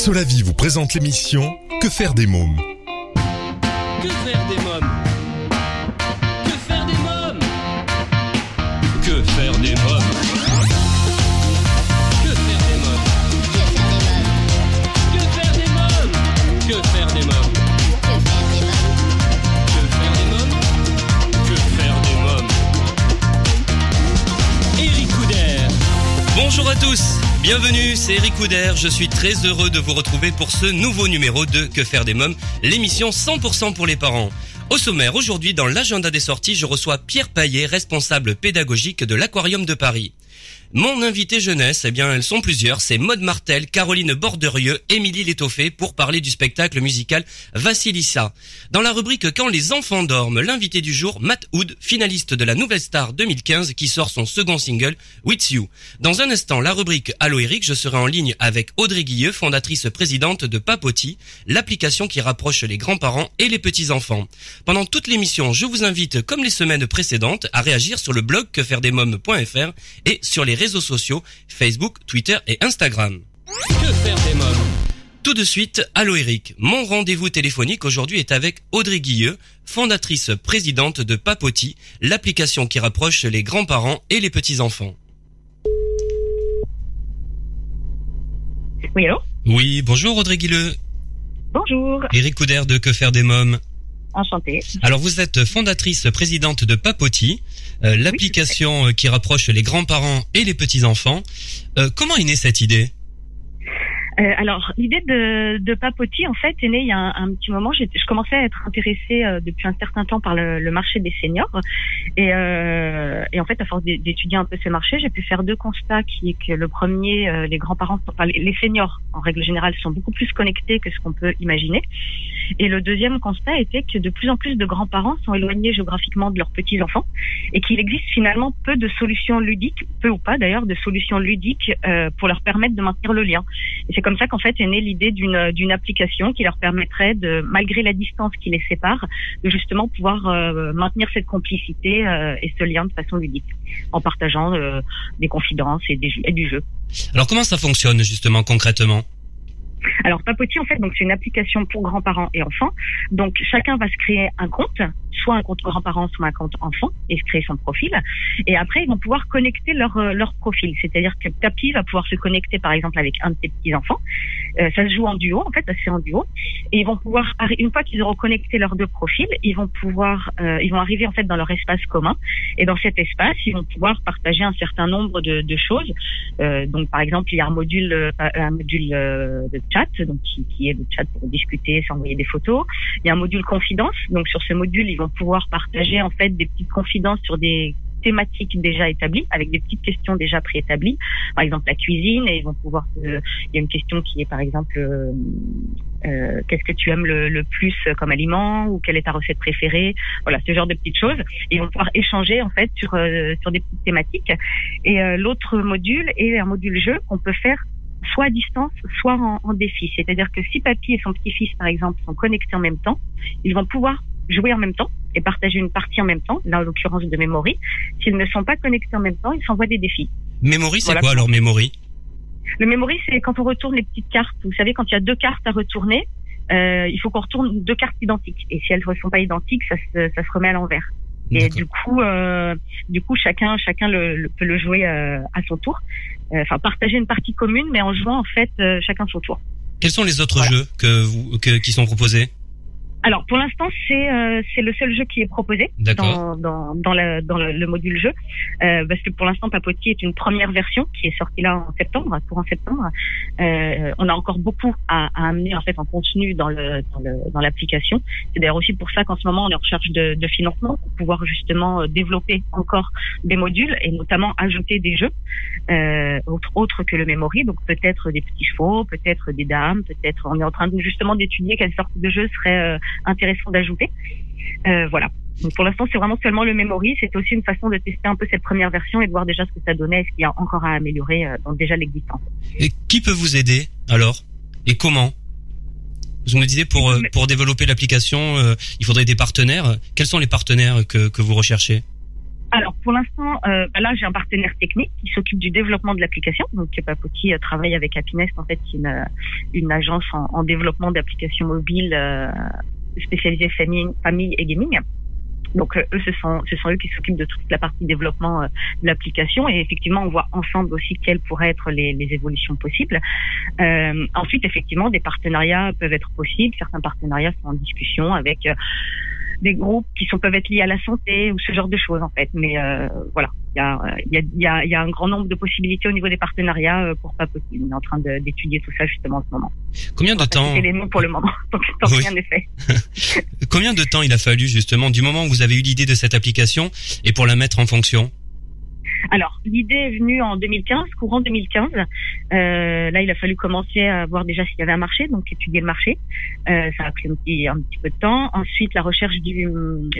Solavi vous présente l'émission Que faire des mômes Que faire des mômes Que faire des mômes Que faire des mômes Bonjour à tous, bienvenue, c'est Eric Couder, je suis très heureux de vous retrouver pour ce nouveau numéro de Que faire des mômes, l'émission 100% pour les parents. Au sommaire, aujourd'hui, dans l'agenda des sorties, je reçois Pierre Paillet, responsable pédagogique de l'Aquarium de Paris. Mon invité jeunesse, eh bien, elles sont plusieurs. C'est Maude Martel, Caroline Borderieux, Émilie Létoffé pour parler du spectacle musical Vassilissa. Dans la rubrique Quand les enfants dorment, l'invité du jour, Matt Hood, finaliste de la Nouvelle Star 2015 qui sort son second single, With You. Dans un instant, la rubrique Allo Eric, je serai en ligne avec Audrey Guilleux, fondatrice présidente de Papoti, l'application qui rapproche les grands-parents et les petits-enfants. Pendant toute l'émission, je vous invite, comme les semaines précédentes, à réagir sur le blog quefairedesmoms.fr et sur les réseaux sociaux Facebook, Twitter et Instagram. Que faire des mômes? Tout de suite, allô Eric. Mon rendez-vous téléphonique aujourd'hui est avec Audrey Guilleux, fondatrice présidente de Papoti, l'application qui rapproche les grands-parents et les petits-enfants. Oui, allô? Oui, bonjour Audrey Guilleux. Bonjour, Eric Couder de Que faire des mômes? Enchantée. Alors vous êtes fondatrice présidente de Papoti, euh, l'application euh, qui rapproche les grands-parents et les petits-enfants. Euh, comment est née cette idée? Euh, alors, l'idée de, de Papoti, en fait, est née il y a un, petit moment. Je commençais à être intéressée euh, depuis un certain temps par le, marché des seniors. Et, euh, et en fait, à force d'é- d'étudier un peu ce marché, j'ai pu faire deux constats qui est que le premier, les grands-parents, enfin, les seniors, en règle générale, sont beaucoup plus connectés que ce qu'on peut imaginer. Et le deuxième constat était que de plus en plus de grands-parents sont éloignés géographiquement de leurs petits-enfants et qu'il existe finalement peu de solutions ludiques, peu ou pas d'ailleurs, de solutions ludiques pour leur permettre de maintenir le lien. Comme ça qu'en fait est née l'idée d'une d'une application qui leur permettrait de, malgré la distance qui les sépare, de justement pouvoir euh, maintenir cette complicité euh, et ce lien de façon ludique, en partageant euh, des confidences et, des, et du jeu. Alors comment ça fonctionne justement concrètement? Alors Papoti en fait donc c'est une application pour grands-parents et enfants. Donc chacun va se créer un compte, soit un compte grand-parent, soit un compte enfant et se créer son profil. Et après ils vont pouvoir connecter leur euh, leur profil, c'est-à-dire que Tapi va pouvoir se connecter par exemple avec un de ses petits enfants. Euh, ça se joue en duo en fait, fait en duo. Et ils vont pouvoir une fois qu'ils auront connecté leurs deux profils, ils vont pouvoir euh, ils vont arriver en fait dans leur espace commun. Et dans cet espace ils vont pouvoir partager un certain nombre de, de choses. Euh, donc par exemple il y a un module euh, un module euh, de chat, donc qui, qui est le chat pour discuter, s'envoyer des photos. Il y a un module confidence, donc sur ce module, ils vont pouvoir partager en fait des petites confidences sur des thématiques déjà établies, avec des petites questions déjà préétablies. Par exemple la cuisine, et ils vont pouvoir. euh, il y a une question qui est par exemple euh, euh, qu'est-ce que tu aimes le, plus comme aliment ou quelle est ta recette préférée? Voilà, ce genre de petites choses. Ils vont pouvoir échanger en fait sur euh, sur des petites thématiques. Et l'autre module est un module jeu qu'on peut faire soit à distance, soit en défi. C'est-à-dire que si papy et son petit-fils, par exemple, sont connectés en même temps, ils vont pouvoir jouer en même temps et partager une partie en même temps, là en l'occurrence de memory. S'ils ne sont pas connectés en même temps, ils s'envoient des défis. Memory, c'est Voilà. quoi alors Memory? Le memory, c'est quand on retourne les petites cartes. Vous savez, quand il y a deux cartes à retourner, euh, il faut qu'on retourne deux cartes identiques. Et si elles ne sont pas identiques, ça se, ça se remet à l'envers. Et du coup, euh, du coup, chacun, chacun le, le- peut le jouer euh, à son tour. Euh, Enfin, partager une partie commune, mais en jouant en fait euh, chacun son tour. Quels sont les autres Voilà. jeux que vous, que, qui sont proposés? Alors, pour l'instant, c'est euh, c'est le seul jeu qui est proposé dans dans dans, la, dans le, le module jeu, euh, parce que pour l'instant, Papoti est une première version qui est sortie là en septembre, courant septembre. Euh, on a encore beaucoup à, à amener en fait en contenu dans le dans le dans l'application. C'est d'ailleurs aussi pour ça qu'en ce moment, on est en recherche de, de financement pour pouvoir justement euh, développer encore des modules et notamment ajouter des jeux euh, autres autres que le memory, donc peut-être des petits chevaux, peut-être des dames, peut-être. On est en train de, justement d'étudier quelle sorte de jeu serait euh, intéressant d'ajouter. Euh, voilà. Donc pour l'instant, c'est vraiment seulement le memory. C'est aussi une façon de tester un peu cette première version et de voir déjà ce que ça donnait, ce qu'il y a encore à améliorer euh, dans déjà l'existence. Et qui peut vous aider alors? Et comment? Vous me disiez pour euh, pour développer l'application, euh, il faudrait des partenaires. Quels sont les partenaires que que vous recherchez? Alors pour l'instant, euh, bah là j'ai un partenaire technique qui s'occupe du développement de l'application. Donc Papoti euh, travaille avec Happiness en fait, qui est une, une agence en, en développement d'applications mobiles spécialisée famille, famille et gaming. Donc euh, eux, ce sont, ce sont eux qui s'occupent de toute la partie développement euh, de l'application et effectivement, on voit ensemble aussi quelles pourraient être les, les évolutions possibles. Euh, ensuite, effectivement, des partenariats peuvent être possibles. Certains partenariats sont en discussion avec des groupes qui sont peuvent être liés à la santé ou ce genre de choses en fait. Mais euh, voilà, il y a, y, a, y, a, y a un grand nombre de possibilités au niveau des partenariats euh, pour pas possible. On est en train d'étudier tout ça justement en ce moment. Combien de temps C'est les pour le moment, donc tant oui. rien n'est fait. Combien de temps il a fallu justement du moment où vous avez eu l'idée de cette application et pour la mettre en fonction? Alors, l'idée est venue en 2015, courant 2015. Euh, là, il a fallu commencer à voir déjà s'il y avait un marché, donc étudier le marché. Euh, ça a pris un petit, peu de temps. Ensuite, la recherche du,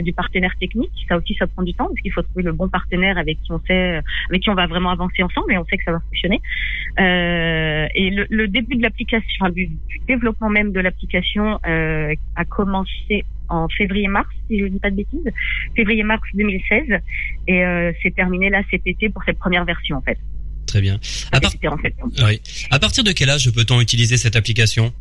du partenaire technique, ça aussi, ça prend du temps, parce qu'il faut trouver le bon partenaire avec qui on sait, avec qui on va vraiment avancer ensemble et on sait que ça va fonctionner. Euh, et le, le, début de l'application, du, du, développement même de l'application euh, a commencé en février-mars, si je ne dis pas de bêtises, février-mars 2016, et euh, c'est terminé là cet été pour cette première version en fait. Très bien. À, part... en fait. oui. à partir de quel âge peut-on utiliser cette application?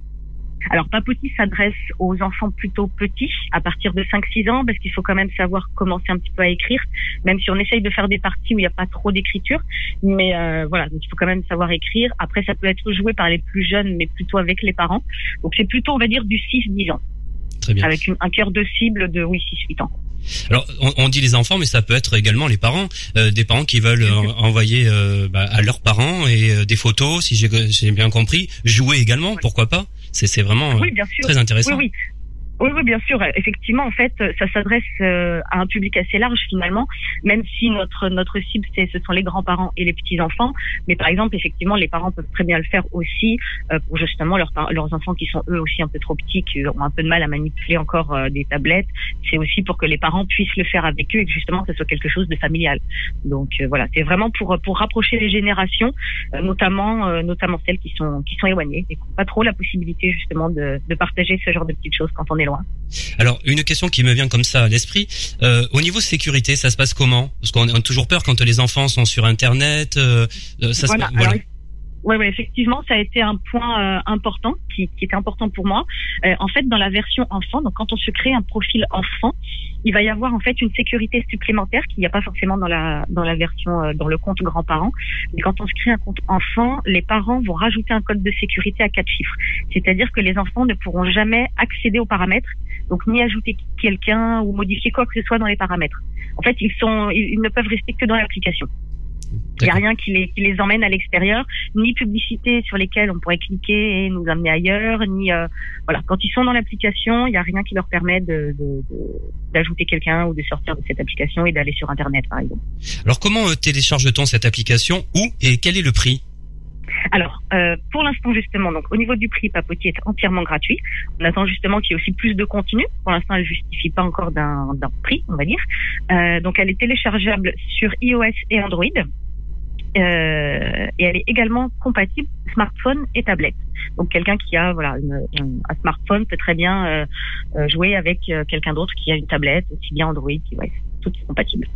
Alors, Papoti s'adresse aux enfants plutôt petits, à partir de 5-6 ans, parce qu'il faut quand même savoir commencer un petit peu à écrire, même si on essaye de faire des parties où il n'y a pas trop d'écriture. Mais euh, voilà, donc il faut quand même savoir écrire. Après, ça peut être joué par les plus jeunes, mais plutôt avec les parents. Donc, c'est plutôt, on va dire, du 6-10 ans. Très bien. Avec une, un cœur de cible de, oui, 6-8 ans. Alors, on, on, dit les enfants, mais ça peut être également les parents, euh, des parents qui veulent euh, envoyer euh, bah, à leurs parents et euh, des photos, si j'ai bien compris, jouer également, pourquoi pas? C'est vraiment oui, bien sûr. très intéressant. Oui, oui. Oui, oui, bien sûr. Effectivement, en fait, ça s'adresse euh, à un public assez large finalement, même si notre notre cible c'est ce sont les grands-parents et les petits enfants. Mais par exemple, effectivement, les parents peuvent très bien le faire aussi euh, pour justement leurs leurs enfants qui sont eux aussi un peu trop petits, qui ont un peu de mal à manipuler encore euh, des tablettes. C'est aussi pour que les parents puissent le faire avec eux et que justement ce soit quelque chose de familial. Donc voilà, c'est vraiment pour pour rapprocher les générations, notamment notamment celles qui sont qui sont éloignées et qui n'ont pas trop la possibilité justement de de partager ce genre de petites choses quand on est loin. Alors, une question qui me vient comme ça à l'esprit. Euh, au niveau sécurité, ça se passe comment? Parce qu'on a toujours peur quand les enfants sont sur Internet. Euh, ça voilà. Se, voilà. Alors, oui, ouais, effectivement, ça a été un point euh, important qui, qui, était important pour moi. Euh, en fait, dans la version enfant, donc quand on se crée un profil enfant, il va y avoir en fait une sécurité supplémentaire qu'il n'y a pas forcément dans la dans la version euh, dans le compte grands-parents. Mais quand on se crée un compte enfant, les parents vont rajouter un code de sécurité à quatre chiffres. C'est-à-dire que les enfants ne pourront jamais accéder aux paramètres, donc ni ajouter quelqu'un ou modifier quoi que ce soit dans les paramètres. En fait, ils sont ils ne peuvent rester que dans l'application. Il n'y a rien qui les, qui les emmène à l'extérieur, ni publicité sur lesquelles on pourrait cliquer et nous amener ailleurs, ni euh, voilà. Quand ils sont dans l'application, il n'y a rien qui leur permet de, d'ajouter quelqu'un ou de sortir de cette application et d'aller sur Internet, par exemple. Alors, comment euh, télécharge-t-on cette application? Où et quel est le prix? Alors, euh, pour l'instant justement, donc au niveau du prix, Papoti est entièrement gratuit. On attend justement qu'il y ait aussi plus de contenu. Pour l'instant, elle justifie pas encore d'un prix, on va dire. Euh, donc, elle est téléchargeable sur iOS et Android. Euh, et elle est également compatible smartphone et tablette. Donc quelqu'un qui a voilà une, une, un smartphone peut très bien euh, euh jouer avec quelqu'un d'autre qui a une tablette, aussi bien Android, qui ouais, tout est compatible.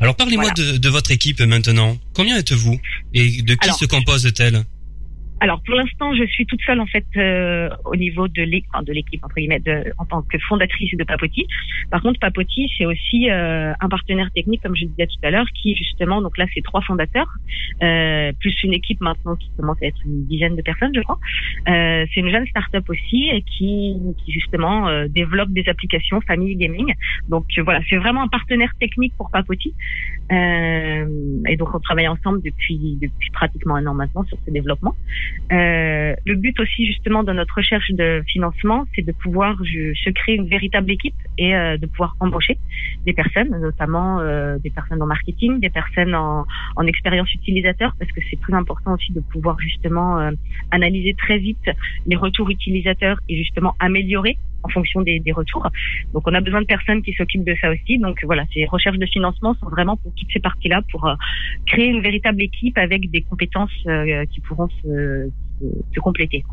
Alors parlez-moi voilà. de, de, votre équipe maintenant. Combien êtes-vous? Et de qui Alors, se compose-t-elle? Alors pour l'instant, je suis toute seule en fait euh, au niveau de l'équipe, enfin, de l'équipe entre guillemets, de, en tant que fondatrice de Papoti. Par contre, Papoti c'est aussi euh, un partenaire technique, comme je disais tout à l'heure, qui justement, donc là c'est trois fondateurs, euh, plus une équipe maintenant qui commence à être une dizaine de personnes, je crois. Euh, c'est une jeune start-up aussi qui, qui justement euh, développe des applications famille gaming. Donc voilà, c'est vraiment un partenaire technique pour Papoti. Et donc on travaille ensemble depuis depuis pratiquement un an maintenant sur ce développement. Euh, le but aussi justement de notre recherche de financement, c'est de pouvoir se créer une véritable équipe et euh, de pouvoir embaucher des personnes, notamment euh, des personnes en marketing, des personnes en, en expérience utilisateur, parce que c'est plus important aussi de pouvoir justement euh, analyser très vite les retours utilisateurs et justement améliorer en fonction des, des, retours. Donc on a besoin de personnes qui s'occupent de ça aussi. Donc voilà, ces recherches de financement sont vraiment pour toutes ces parties-là, pour euh, créer une véritable équipe avec des compétences euh, qui pourront se, se, se compléter.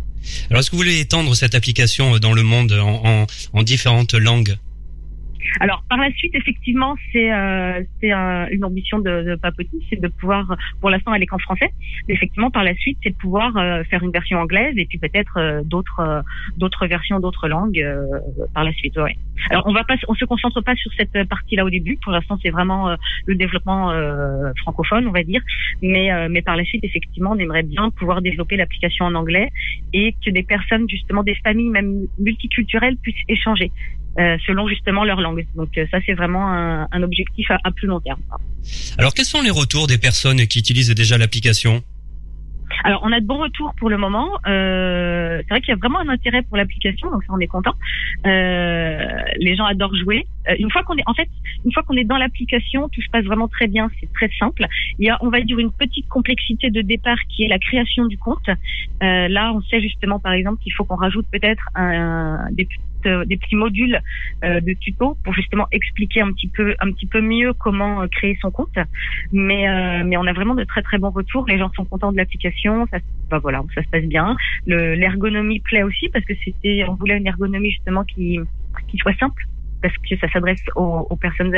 Alors est-ce que vous voulez étendre cette application dans le monde en, en, en différentes langues? Alors par la suite, effectivement, c'est euh, c'est euh, une ambition de, de c'est de pouvoir, pour l'instant, elle est qu'en français. Mais effectivement, par la suite, c'est de pouvoir euh, faire une version anglaise et puis peut-être euh, d'autres euh, d'autres versions, d'autres langues euh, par la suite. Ouais. Alors on va pas, on se concentre pas sur cette partie-là au début. Pour l'instant, c'est vraiment le développement francophone, on va dire. Mais mais par la suite, effectivement, on aimerait bien pouvoir développer l'application en anglais et que des personnes, justement, des familles même multiculturelles puissent échanger. Euh, selon justement leur langue. Donc euh, ça c'est vraiment un, un objectif à, à plus long terme. Alors quels sont les retours des personnes qui utilisent déjà l'application? Alors, on a de bons retours pour le moment. Euh, c'est vrai qu'il y a vraiment un intérêt pour l'application, donc ça, on est content. Euh, les gens adorent jouer. Euh, une fois qu'on est, en fait, une fois qu'on est dans l'application, tout se passe vraiment très bien. C'est très simple. Il y a, on va dire, une petite complexité de départ qui est la création du compte. Euh, là, on sait justement, par exemple, qu'il faut qu'on rajoute peut-être un, des petites, euh, des petits modules euh, de tuto pour justement expliquer un petit peu, un petit peu mieux comment euh, créer son compte. Mais, mais on a vraiment de très très bons retours. Les gens sont contents de l'application. Ça, bah voilà, ça se passe bien. Le, l'ergonomie plaît aussi parce que c'était, on voulait une ergonomie justement qui, qui soit simple parce que ça s'adresse aux, personnes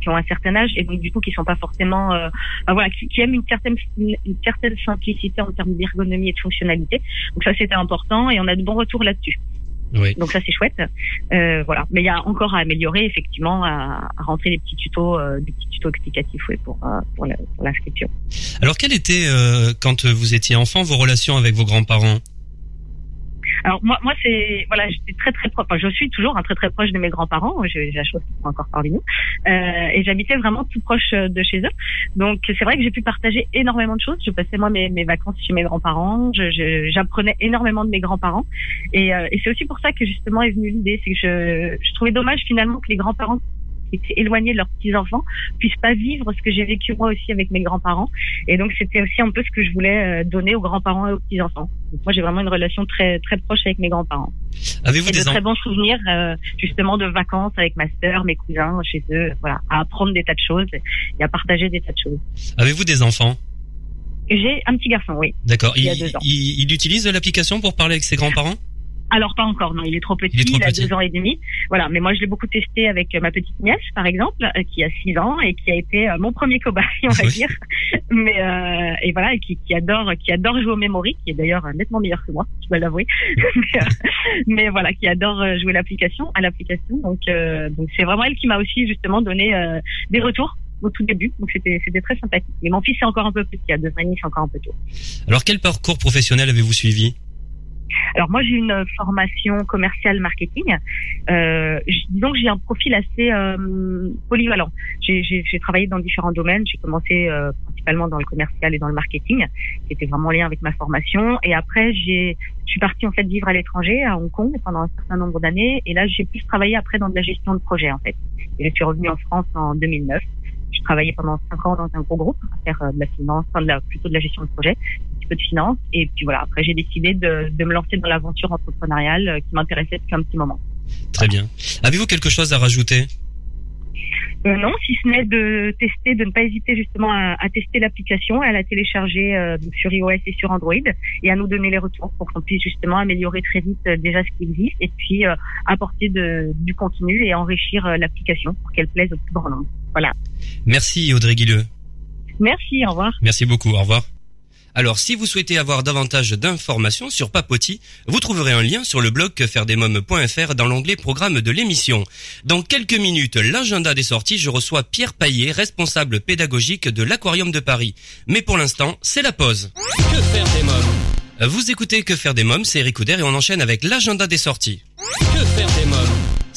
qui ont un certain âge et donc du coup qui sont pas forcément, euh, bah voilà, qui, qui aiment une certaine une certaine simplicité en termes d'ergonomie et de fonctionnalité. Donc ça c'était important et on a de bons retours là-dessus. Oui. Donc ça c'est chouette. Euh, voilà. Mais il y a encore à améliorer effectivement, à, à rentrer des petits tutos, euh, des petits tutos explicatifs oui, pour euh, pour, l'inscription. Alors quelles étaient, euh, quand vous étiez enfant, vos relations avec vos grands-parents? Alors moi, moi c'est voilà, j'étais très très proche. Enfin, je suis toujours un très très proche de mes grands-parents. J'ai j'ai la chose sont encore parmi nous. Euh, et j'habitais vraiment tout proche euh, de chez eux. Donc c'est vrai que j'ai pu partager énormément de choses. Je passais moi mes, mes vacances chez mes grands-parents. J'apprenais énormément de mes grands-parents. Et, euh, et c'est aussi pour ça que justement est venue l'idée, c'est que je, je trouvais dommage finalement que les grands-parents étaient éloignés de leurs petits-enfants puissent pas vivre ce que j'ai vécu moi aussi avec mes grands-parents. Et donc c'était aussi un peu ce que je voulais euh, donner aux grands-parents et aux petits-enfants. Moi j'ai vraiment une relation très très proche avec mes grands-parents. Avez-vous Et de des très bons souvenirs euh, justement de vacances avec ma sœur, mes cousins chez eux, voilà, à apprendre des tas de choses et à partager des tas de choses. Avez-vous des enfants? J'ai un petit garçon, oui. D'accord. Il Il, il- il utilise l'application pour parler avec ses grands-parents? Alors pas encore, non, il est trop petit, Il a petit. deux ans et demi. Voilà, mais moi je l'ai beaucoup testé avec euh, ma petite nièce, par exemple, euh, qui a six ans et qui a été euh, mon premier cobaye, on va Oui. dire. Mais euh, et voilà, et qui, qui adore, qui adore jouer au memory, qui est d'ailleurs nettement meilleur que moi, je dois l'avouer. mais, euh, mais voilà, qui adore jouer l'application, à l'application. Donc euh, donc c'est vraiment elle qui m'a aussi justement donné euh, des retours au tout début. Donc c'était c'était très sympathique. Mais mon fils est encore un peu petit, à deux ans c'est encore un peu tôt. Alors quel parcours professionnel avez-vous suivi? Alors moi j'ai une formation commerciale marketing. Euh, disons que j'ai un profil assez euh, polyvalent. J'ai- travaillé dans différents domaines. J'ai commencé euh, principalement dans le commercial et dans le marketing, qui était vraiment en lien avec ma formation. Et après j'ai, je suis partie en fait vivre à l'étranger, à Hong Kong, pendant un certain nombre d'années. Et là j'ai pu travailler après dans de la gestion de projet en fait. Et je suis revenue en France en 2009. Je travaillais pendant cinq ans dans un gros groupe à faire euh, de la finance, enfin de la, plutôt de la gestion de projet un petit peu de finance. Et puis voilà, après j'ai décidé de, de me lancer dans l'aventure entrepreneuriale euh, qui m'intéressait depuis un petit moment. Très bien. Avez-vous quelque chose à rajouter? Euh, non, si ce n'est de tester, de ne pas hésiter justement à, à tester l'application, à la télécharger euh, sur iOS et sur Android, et à nous donner les retours pour qu'on puisse justement améliorer très vite euh, déjà ce qui existe, et puis apporter de, du contenu et enrichir l'application pour qu'elle plaise au plus grand nombre. Voilà. Merci Audrey Guilleux. Merci, au revoir. Merci beaucoup. Au revoir. Alors, si vous souhaitez avoir davantage d'informations sur Papoti, vous trouverez un lien sur le blog quefairedesmoms.fr dans l'onglet programme de l'émission. Dans quelques minutes, l'agenda des sorties, je reçois Pierre Paillet, responsable pédagogique de l'Aquarium de Paris. Mais pour l'instant, c'est la pause. Que faire des mômes? Vous écoutez Que faire des mômes, c'est Eric Couder et on enchaîne avec l'agenda des sorties.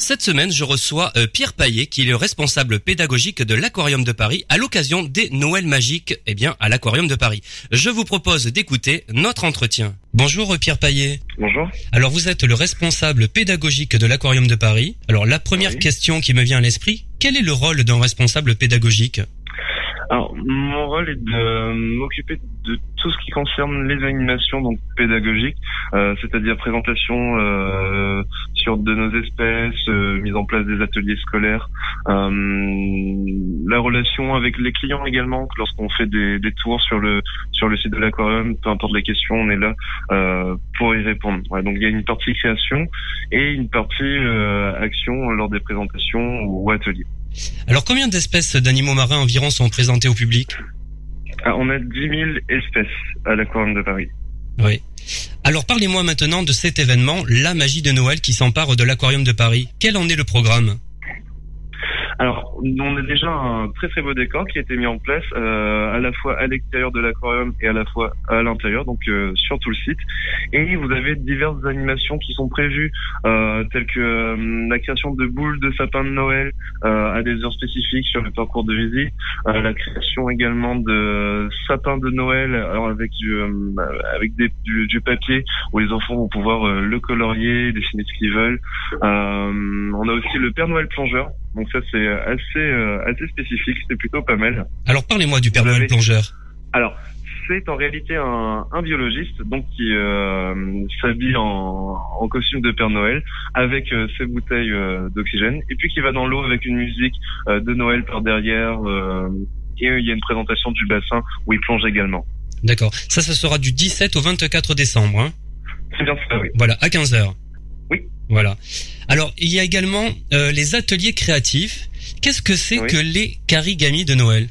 Cette semaine, je reçois euh, Pierre Paillet, qui est le responsable pédagogique de l'Aquarium de Paris, à l'occasion des Noëls magiques, eh bien, à l'Aquarium de Paris. Je vous propose d'écouter notre entretien. Bonjour euh, Pierre Paillet. Bonjour. Alors vous êtes le responsable pédagogique de l'Aquarium de Paris. Alors la première Oui. question qui me vient à l'esprit, quel est le rôle d'un responsable pédagogique? Alors, mon rôle est de m'occuper de tout ce qui concerne les animations donc pédagogiques, euh, c'est-à-dire présentation euh, sur de nos espèces, euh, mise en place des ateliers scolaires, euh, la relation avec les clients également. Lorsqu'on fait des, des, tours sur le sur le site de l'aquarium, peu importe les questions, on est là euh, pour y répondre. Ouais, donc il y a une partie création et une partie action lors des présentations ou ateliers. Alors combien d'espèces d'animaux marins environ sont présentées au public? Ah, On a 10 000 espèces à l'aquarium de Paris. Oui. Alors parlez-moi maintenant de cet événement, la magie de Noël qui s'empare de l'aquarium de Paris. Quel en est le programme? Alors, on a déjà un très très beau décor qui a été mis en place euh, à la fois à l'extérieur de l'aquarium et à la fois à l'intérieur, donc euh, sur tout le site. Et vous avez diverses animations qui sont prévues, euh, telles que euh, la création de boules de sapin de Noël euh, à des heures spécifiques sur le parcours de visite, la création également de sapins de Noël, alors avec du avec du, du, papier où les enfants vont pouvoir le colorier, dessiner ce qu'ils veulent. on a aussi le Père Noël plongeur donc ça c'est assez euh, assez spécifique, c'est plutôt pas mal. Alors parlez-moi du Père Noël plongeur. Alors c'est en réalité un, un, biologiste donc qui euh, s'habille en, en, costume de Père Noël avec euh, ses bouteilles euh, d'oxygène et puis qui va dans l'eau avec une musique euh, de Noël par derrière et il y a une présentation du bassin où il plonge également. D'accord. Ça, ça sera du 17 au 24 décembre. Hein c'est bien ça, oui. Voilà, à 15 heures. Voilà. Alors, il y a également euh, les ateliers créatifs. Qu'est-ce que c'est que les carigamis de Noël?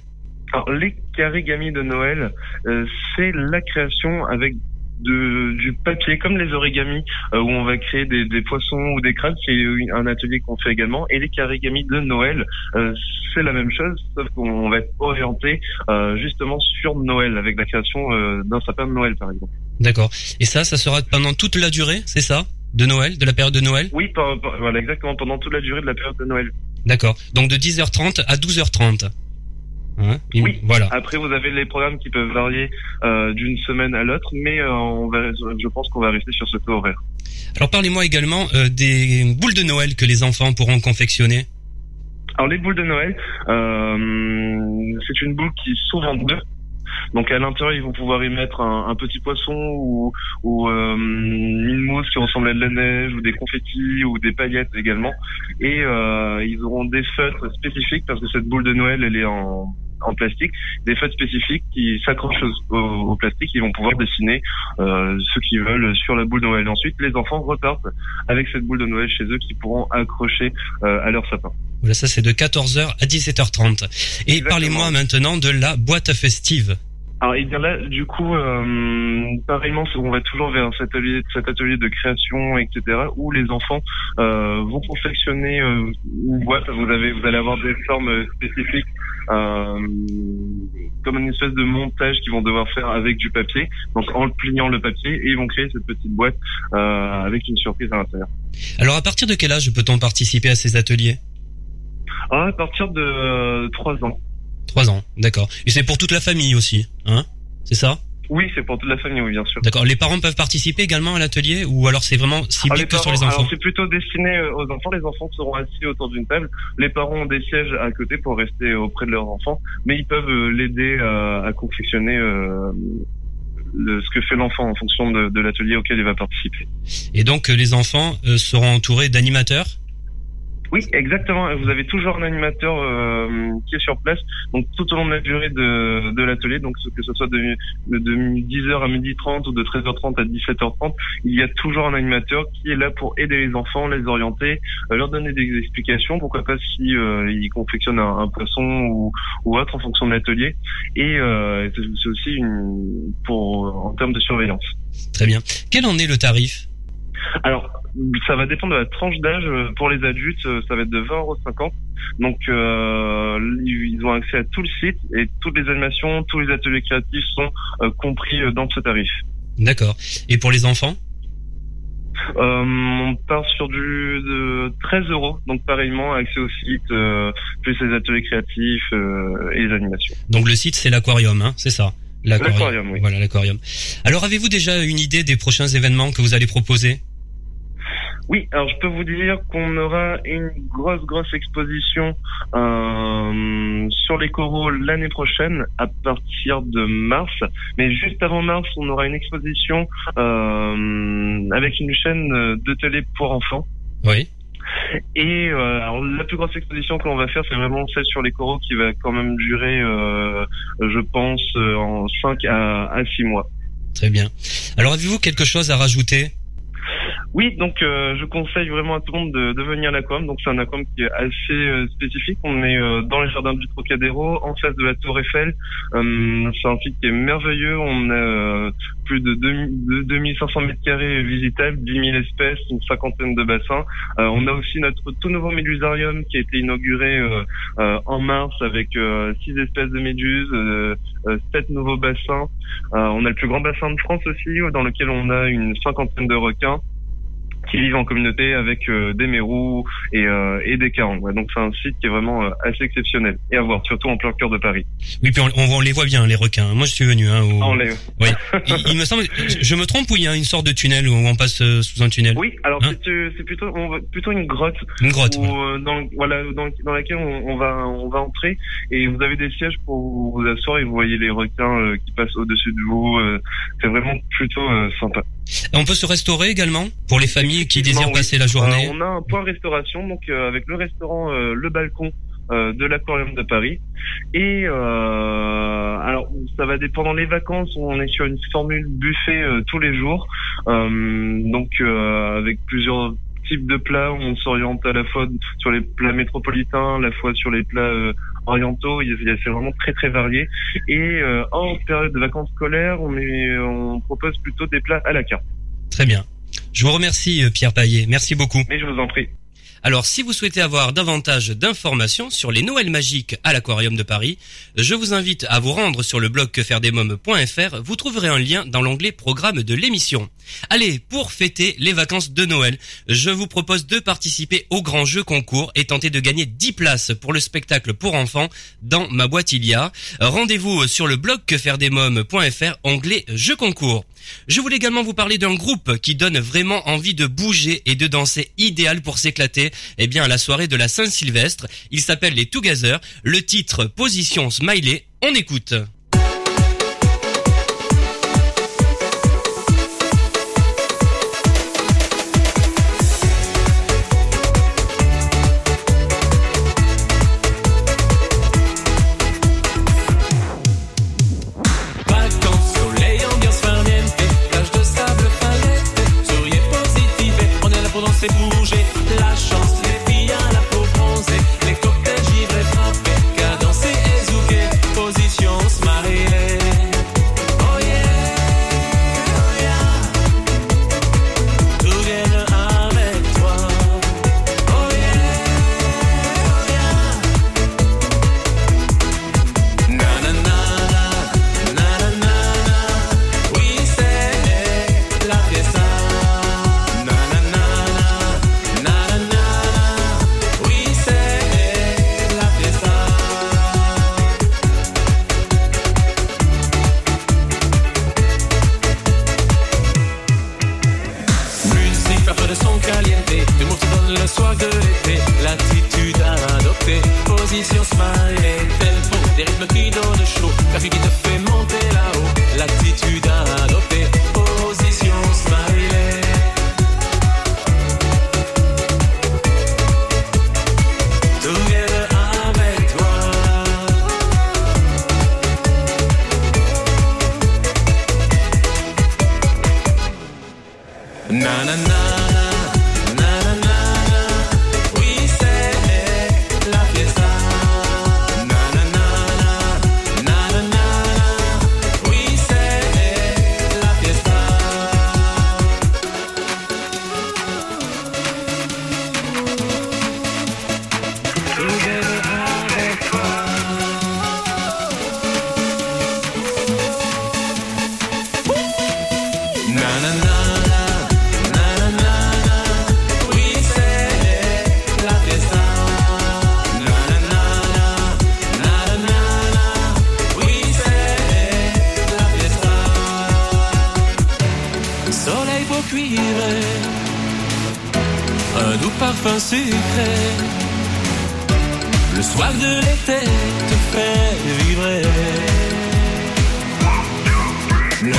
Alors, les carigamis de Noël, euh, c'est la création avec de, du papier, comme les origamis, euh, où on va créer des, des, poissons ou des crabes, c'est un atelier qu'on fait également. Et les carigamis de Noël, c'est la même chose, sauf qu'on va être orienté justement sur Noël, avec la création d'un sapin de Noël, par exemple. D'accord. Et ça, ça sera pendant toute la durée, c'est ça? De Noël, de la période de Noël Oui, voilà, exactement, pendant toute la durée de la période de Noël. D'accord. Donc de 10h30 à 12h30. Hein oui. Voilà. Après, vous avez les programmes qui peuvent varier euh, d'une semaine à l'autre, mais euh, on va, je pense qu'on va rester sur ce taux horaire. Alors, parlez-moi également euh, des boules de Noël que les enfants pourront confectionner. Alors, les boules de Noël, euh, c'est une boule qui s'ouvre en deux. Donc à l'intérieur, ils vont pouvoir y mettre un, un petit poisson ou, ou euh, une mousse qui ressemble à de la neige ou des confettis ou des paillettes également. Et euh, ils auront des feutres spécifiques parce que cette boule de Noël, elle est en en plastique, des feutres spécifiques qui s'accrochent au, au, plastique, ils vont pouvoir dessiner euh, ce qu'ils veulent sur la boule de Noël. Ensuite, les enfants repartent avec cette boule de Noël chez eux qui pourront accrocher euh, à leur sapin. Voilà, ça c'est de 14h à 17h30. Et parlez-moi maintenant de la boîte festive. Alors, et bien là, du coup, euh, pareillement, on va toujours vers cet atelier, cet atelier de création, etc., où les enfants euh, vont confectionner euh, une boîte. Vous avez, vous allez avoir des formes spécifiques, euh, comme une espèce de montage qu'ils vont devoir faire avec du papier. Donc, en pliant le papier, et ils vont créer cette petite boîte euh, avec une surprise à l'intérieur. Alors, à partir de quel âge peut-on participer à ces ateliers? Ah, À partir de 3 ans. Trois ans, d'accord. Et c'est pour toute la famille aussi, hein C'est ça? Oui, c'est pour toute la famille, oui, bien sûr. D'accord. Les parents peuvent participer également à l'atelier ou alors c'est vraiment ciblé que sur les enfants? C'est plutôt destiné euh, aux enfants. Les enfants seront assis autour d'une table. Les parents ont des sièges à côté pour rester auprès de leurs enfants, mais ils peuvent euh, l'aider à, confectionner euh, ce que fait l'enfant en fonction de, de l'atelier auquel il va participer. Et donc les enfants seront entourés d'animateurs? Oui, exactement. Vous avez toujours un animateur euh, qui est sur place, donc tout au long de la durée de, de l'atelier, donc que ce soit de, de 10h à 12h30 ou de 13h30 à 17h30, il y a toujours un animateur qui est là pour aider les enfants, les orienter, euh, leur donner des explications, pourquoi pas si euh, ils confectionnent un, poisson ou, ou, autre en fonction de l'atelier. Et euh, c'est aussi une, pour en termes de surveillance. Très bien. Quel en est le tarif? Alors, ça va dépendre de la tranche d'âge. Pour les adultes, ça va être de 20,50 Donc, euh, ils ont accès à tout le site et toutes les animations, tous les ateliers créatifs sont euh, compris euh, dans ce tarif. D'accord. Et pour les enfants? Euh, on part sur du de 13 euros, donc pareillement accès au site, plus les ateliers créatifs et les animations. Donc le site c'est l'aquarium, hein, c'est ça? L'aquarium, oui. Voilà l'aquarium. Alors avez-vous déjà une idée des prochains événements que vous allez proposer? Oui, alors je peux vous dire qu'on aura une grosse, grosse exposition euh, sur les coraux l'année prochaine à partir de mars. Mais juste avant mars, on aura une exposition euh, avec une chaîne de télé pour enfants. Oui. Et euh, alors, la plus grosse exposition que l'on va faire, c'est vraiment celle sur les coraux qui va quand même durer, euh, je pense, euh, en 5 à, à 6 mois. Très bien. Alors avez-vous quelque chose à rajouter? Oui, donc euh, je conseille vraiment à tout le monde de, de venir à l'aquarium. Donc c'est un aquarium qui est assez euh, spécifique. On est euh, dans les jardins du Trocadéro, en face de la Tour Eiffel. Euh, c'est un site qui est merveilleux. On a euh, plus de, 2000 de 2500 mètres carrés visitables, 10 000 espèces, une cinquantaine de bassins. Euh, on a aussi notre tout nouveau médusarium qui a été inauguré en mars avec euh, six espèces de méduses, euh, euh, sept nouveaux bassins. On a le plus grand bassin de France aussi, dans lequel on a une cinquantaine de requins qui vivent en communauté avec euh, des mérous et, euh, et des carangues. Ouais, donc c'est un site qui est vraiment euh, assez exceptionnel et à voir, surtout en plein cœur de Paris. Oui, puis on, on- on les voit bien, les requins. Moi, je suis venu. Hein, au- Ah, on l'est. Oui. il, il me semble, je, me trompe ou il y a une sorte de tunnel où on passe sous un tunnel? Oui, alors Hein? c'est plutôt on va- plutôt une grotte Une grotte. où, voilà. euh, dans voilà dans, dans laquelle on, on va on va entrer et vous avez des sièges pour vous asseoir et vous voyez les requins euh, qui passent au-dessus de vous. euh, c'est vraiment plutôt euh, sympa. On peut se restaurer également pour les familles? Qui oui. passer la journée. Euh, on a un point restauration donc euh, avec le restaurant euh, Le Balcon de l'aquarium de Paris. Et euh, alors ça va dépendre les vacances. On est sur une formule buffet euh, tous les jours. Euh, donc avec plusieurs types de plats. On s'oriente à la fois sur les plats métropolitains à la fois sur les plats orientaux. C'est vraiment très très varié. Et en période de vacances scolaires on est on propose plutôt des plats à la carte. Très bien. Je vous remercie, euh, Pierre Paillet. Merci beaucoup. mais je vous en prie Alors, si vous souhaitez avoir davantage d'informations sur les Noëls magiques à l'Aquarium de Paris, je vous invite à vous rendre sur le blog quefairedesmoms.fr. Vous trouverez un lien dans l'onglet programme de l'émission. Allez, pour fêter les vacances de Noël, je vous propose de participer au grand jeu concours et tenter de gagner 10 places pour le spectacle pour enfants dans ma boîte il y a. Rendez-vous sur le blog quefairedesmoms.fr, onglet jeu concours. Je voulais également vous parler d'un groupe qui donne vraiment envie de bouger et de danser, idéal pour s'éclater, eh bien, à la soirée de la Saint-Sylvestre. Il s'appelle les Together. Le titre Position Smiley. On écoute.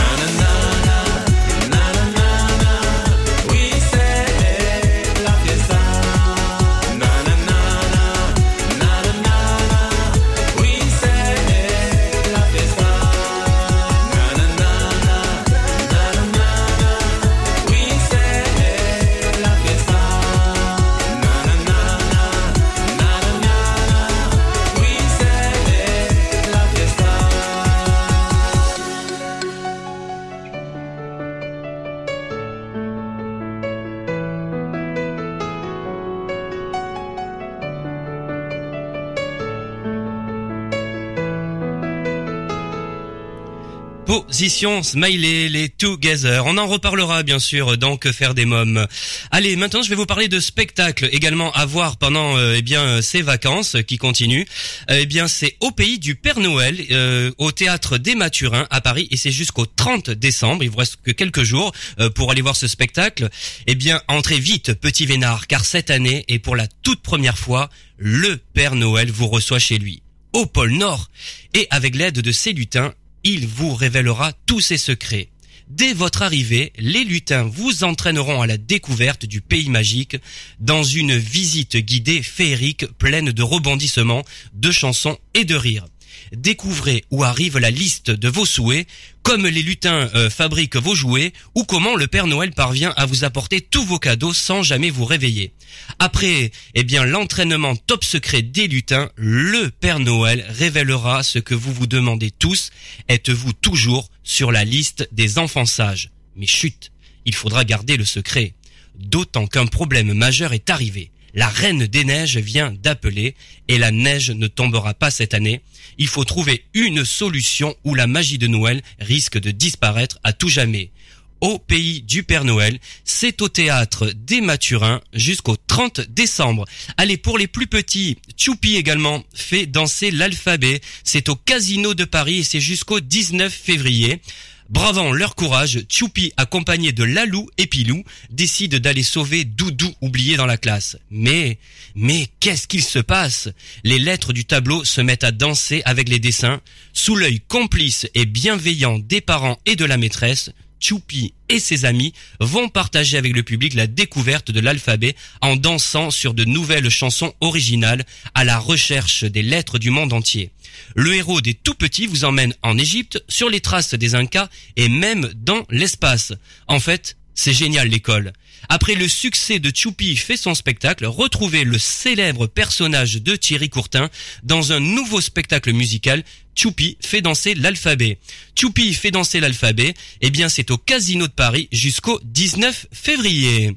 Na, na, na, Smiley, les Together. On en reparlera bien sûr dans Que faire des mômes. Allez, maintenant je vais vous parler de spectacles également à voir pendant euh, eh bien euh, ces vacances qui continuent. Euh, eh bien c'est au pays du Père Noël euh, au théâtre des Mathurins à Paris et c'est jusqu'au 30 décembre. Il vous reste que quelques jours euh, pour aller voir ce spectacle. Eh bien entrez vite petit vénard car cette année et pour la toute première fois, le Père Noël vous reçoit chez lui au pôle Nord et avec l'aide de ses lutins, il vous révélera tous ses secrets. Dès votre arrivée, les lutins vous entraîneront à la découverte du pays magique dans une visite guidée féerique pleine de rebondissements, de chansons et de rires. Découvrez où arrive la liste de vos souhaits, comme les lutins euh, fabriquent vos jouets, ou comment le Père Noël parvient à vous apporter tous vos cadeaux sans jamais vous réveiller. Après, eh bien, l'entraînement top secret des lutins, le Père Noël révélera ce que vous vous demandez tous. Êtes-vous toujours sur la liste des enfants sages? Mais chut, il faudra garder le secret. D'autant qu'un problème majeur est arrivé. La reine des neiges vient d'appeler et la neige ne tombera pas cette année. Il faut trouver une solution où la magie de Noël risque de disparaître à tout jamais. Au pays du Père Noël, c'est au théâtre des Mathurins jusqu'au 30 décembre. Allez, pour les plus petits, Choupi également fait danser l'alphabet. C'est au Casino de Paris et c'est jusqu'au 19 février. Bravant leur courage, Choupi, accompagné de Lalou et Pilou, décide d'aller sauver Doudou oublié dans la classe. Mais, mais qu'est-ce qu'il se passe? Les lettres du tableau se mettent à danser avec les dessins. Sous l'œil complice et bienveillant des parents et de la maîtresse, Choupi et ses amis vont partager avec le public la découverte de l'alphabet en dansant sur de nouvelles chansons originales à la recherche des lettres du monde entier. Le héros des tout petits vous emmène en Égypte, sur les traces des Incas et même dans l'espace. En fait, c'est génial l'école. Après le succès de Choupi fait son spectacle, retrouvez le célèbre personnage de Thierry Courtin dans un nouveau spectacle musical. Choupi fait danser l'alphabet. Choupi fait danser l'alphabet, eh bien c'est au Casino de Paris jusqu'au 19 février.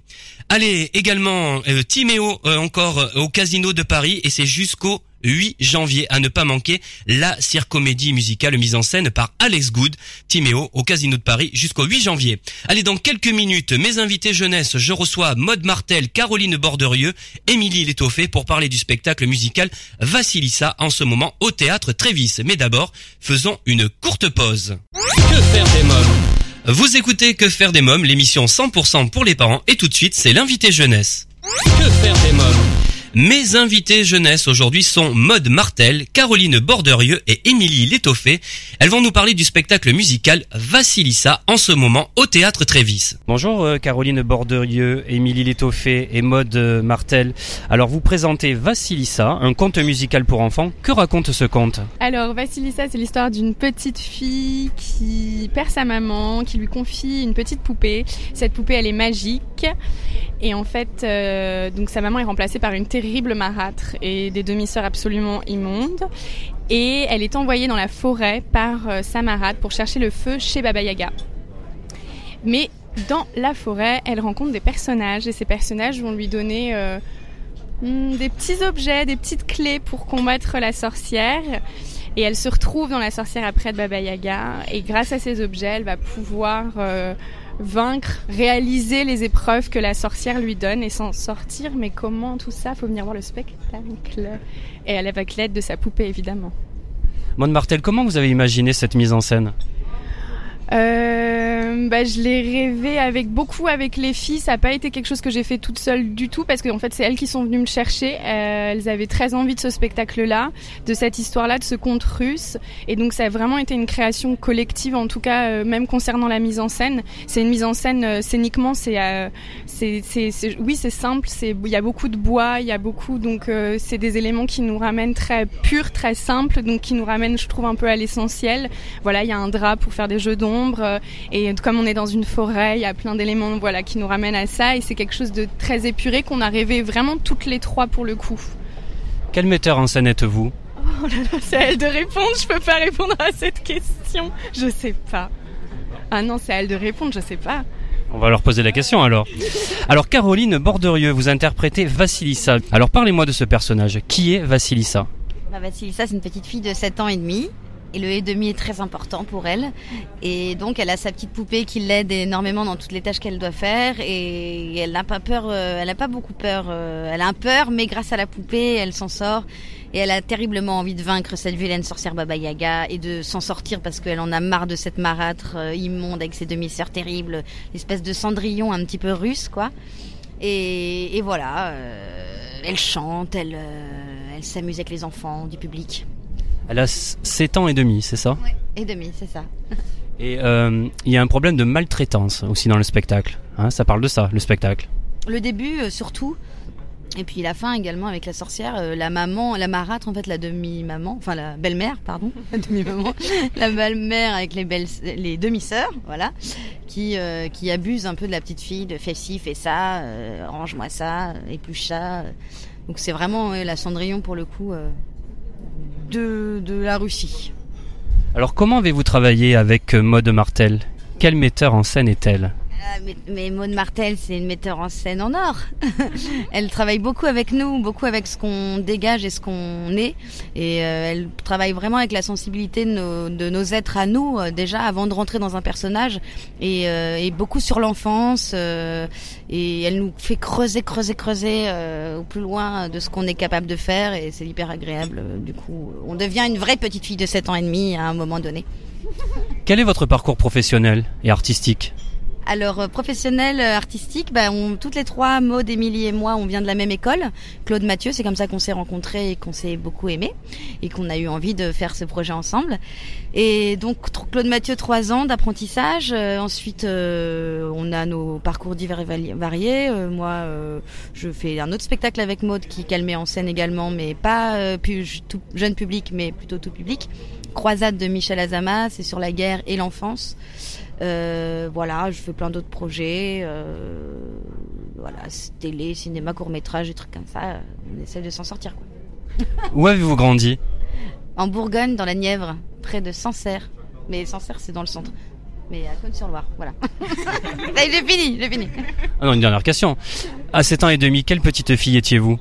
Allez, également euh, Timéo euh, encore euh, au Casino de Paris et c'est jusqu'au 8 janvier à ne pas manquer la circomédie musicale mise en scène par Alex Good, Timéo au Casino de Paris jusqu'au 8 janvier. Allez, dans quelques minutes, mes invités jeunesse, je reçois Maude Martel, Caroline Borderieux, Émilie Létoffé pour parler du spectacle musical Vassilissa en ce moment au théâtre Trévis. Mais d'abord, faisons une courte pause. Que faire des mômes? Vous écoutez Que faire des mômes, l'émission 100% pour les parents et tout de suite, c'est l'invité jeunesse. Que faire des mômes? Mes invités jeunesse aujourd'hui sont Maude Martel, Caroline Borderieux et Émilie Létoffé. Elles vont nous parler du spectacle musical Vassilissa en ce moment au théâtre Trévis. Bonjour euh, Caroline Borderieux, Émilie Létoffé et Maude Martel. Alors vous présentez Vassilissa, un conte musical pour enfants. Que raconte ce conte? Alors, Vassilissa, c'est l'histoire d'une petite fille qui perd sa maman, qui lui confie une petite poupée. Cette poupée, elle est magique. Et en fait, euh, donc sa maman est remplacée par une terrible marâtre et des demi-sœurs absolument immondes. Et elle est envoyée dans la forêt par euh, sa marâtre pour chercher le feu chez Baba Yaga. Mais dans la forêt, elle rencontre des personnages et ces personnages vont lui donner euh, hmm, des petits objets, des petites clés pour combattre la sorcière. Et elle se retrouve dans la sorcière après Baba Yaga. Et grâce à ces objets, elle va pouvoir vaincre, réaliser les épreuves que la sorcière lui donne et s'en sortir. Mais comment tout ça? Faut venir voir le spectacle. Et elle avec l'aide de sa poupée, évidemment. Maude Martel, comment vous avez imaginé cette mise en scène? Euh, bah, je l'ai rêvé avec beaucoup avec les filles. Ça n'a pas été quelque chose que j'ai fait toute seule du tout parce qu'en fait c'est elles qui sont venues me chercher. Euh, elles avaient très envie de ce spectacle-là, de cette histoire-là, de ce conte russe. Et donc ça a vraiment été une création collective, en tout cas euh, même concernant la mise en scène. C'est une mise en scène euh, scéniquement, c'est, c'est, c'est, oui c'est simple. C'est il y a beaucoup de bois, il y a beaucoup donc c'est des éléments qui nous ramènent très purs, très simples, donc qui nous ramènent, je trouve, un peu à l'essentiel. Voilà, il y a un drap pour faire des jeux d'ombre. Euh, et comme on est dans une forêt, il y a plein d'éléments voilà, qui nous ramènent à ça. Et c'est quelque chose de très épuré qu'on a rêvé vraiment toutes les trois pour le coup. Quel metteur en scène êtes-vous Oh là là, c'est à elle de répondre. Je peux pas répondre à cette question. Je sais pas. Ah non, c'est à elle de répondre, je sais pas. On va leur poser la question alors. Alors Caroline Borderieux, vous interprétez Vassilissa. Alors parlez-moi de ce personnage. Qui est Vassilissa Bah, Vassilissa, c'est une petite fille de 7 ans et demi. Et le et demi est très important pour elle. Et donc, elle a sa petite poupée qui l'aide énormément dans toutes les tâches qu'elle doit faire. Et elle n'a pas peur, euh, elle n'a pas beaucoup peur. euh, elle a un peur, mais grâce à la poupée, elle s'en sort. Et elle a terriblement envie de vaincre cette vilaine sorcière Baba Yaga et de s'en sortir parce qu'elle en a marre de cette marâtre euh, immonde avec ses demi-sœurs terribles, l'espèce de cendrillon un petit peu russe, quoi. Et, et voilà, elle chante, elle, elle s'amuse avec les enfants du public. Elle a 7 ans et demi, c'est ça Et demi, c'est ça. Et euh, il y a un problème de maltraitance aussi dans le spectacle. Hein, ça parle de ça, le spectacle. Le début, euh, surtout. Et puis la fin également avec la sorcière, euh, la maman, la marâtre en fait, la demi-maman, enfin la belle-mère, pardon, la demi-maman, la belle-mère avec les belles, les demi-sœurs, voilà, qui euh, qui abuse un peu de la petite fille, de fais ci, fais ça, euh, range-moi ça, épluche ça. Donc c'est vraiment la Cendrillon pour le coup de la Russie. Alors comment avez-vous travaillé avec euh, Maude Martel? Quel metteur en scène est-elle? Mais, mais Martel, c'est une metteur en scène en or. elle travaille beaucoup avec nous, beaucoup avec ce qu'on dégage et ce qu'on est. Et euh, elle travaille vraiment avec la sensibilité de nos, êtres à nous, euh, déjà, avant de rentrer dans un personnage. Et, euh, beaucoup sur l'enfance. et elle nous fait creuser, creuser, creuser au plus loin de ce qu'on est capable de faire. Et c'est hyper agréable. Du coup, on devient une vraie petite fille de 7 ans et demi à un moment donné. Quel est votre parcours professionnel et artistique? Alors euh, professionnel, euh, artistique, bah, on, toutes les trois, Maud, Émilie et moi, on vient de la même école. Claude Mathieu, c'est comme ça qu'on s'est rencontrés et qu'on s'est beaucoup aimés et qu'on a eu envie de faire ce projet ensemble. Et donc Claude Mathieu, trois ans d'apprentissage. Euh, ensuite, euh, on a nos parcours divers et vari- variés. Euh, moi, euh, je fais un autre spectacle avec Maud qui met en scène également, mais pas tout jeune public, mais plutôt tout public. Croisade de Michel Azama, c'est sur la guerre et l'enfance. Euh, voilà, je fais plein d'autres projets. Euh, voilà, télé, cinéma, court métrage, des trucs comme ça. On essaie de s'en sortir. Quoi. Où avez-vous grandi? En Bourgogne, dans la Nièvre, près de Sancerre. Mais Sancerre, c'est dans le centre. Mais à Cône-sur-Loire, voilà. J'ai fini, j'ai fini. Ah non, une dernière question. À 7 ans et demi, quelle petite fille étiez-vous?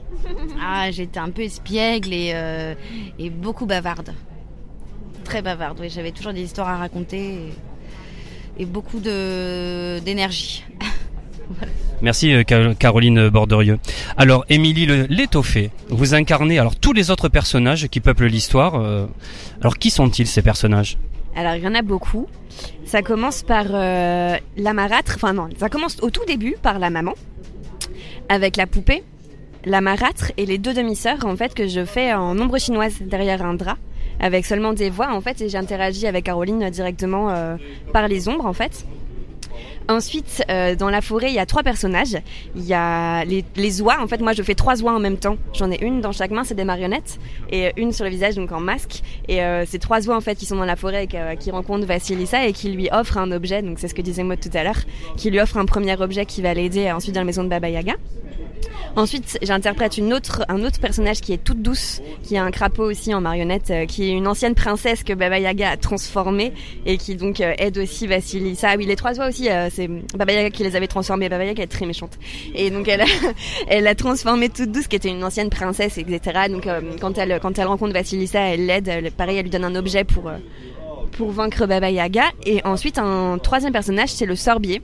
Ah, j'étais un peu espiègle et, euh, et beaucoup bavarde. Très bavarde, oui. J'avais toujours des histoires à raconter et, et beaucoup de d'énergie. Merci euh, Ca- Caroline Borderieux. Alors Émilie l'étoffée, vous incarnez alors tous les autres personnages qui peuplent l'histoire. euh, alors qui sont-ils ces personnages? Alors il y en a beaucoup. Ça commence par euh, la marâtre, enfin non, ça commence au tout début par la maman, avec la poupée, la marâtre et les deux demi-sœurs en fait que je fais en ombre chinoise derrière un drap, avec seulement des voix en fait et j'interagis avec Caroline directement euh, par les ombres en fait. Ensuite, euh, dans la forêt, il y a trois personnages. Il y a les, les oies. En fait, moi, je fais trois oies en même temps. J'en ai une dans chaque main, c'est des marionnettes, et une sur le visage, donc en masque. Et euh, trois oies, en fait, qui sont dans la forêt, et euh, qui rencontrent Vassilissa et qui lui offrent un objet. Donc, c'est ce que disait Maud tout à l'heure, qui lui offre un premier objet qui va l'aider euh, ensuite dans la maison de Baba Yaga. Ensuite, j'interprète un autre personnage qui est toute douce, qui a un crapaud aussi en marionnette, euh, qui est une ancienne princesse que Baba Yaga a transformée et qui donc euh, aide aussi Vassilissa. Ah oui, les trois oies aussi, euh, c'est Baba Yaga qui les avait transformées. Baba Yaga est très méchante. Et donc elle a, elle transformé toute douce, qui était une ancienne princesse, etc. Donc quand elle, quand elle rencontre Vassilissa, elle l'aide. Pareil, elle lui donne un objet pour, pour vaincre Baba Yaga. Et ensuite, un troisième personnage, c'est le sorbier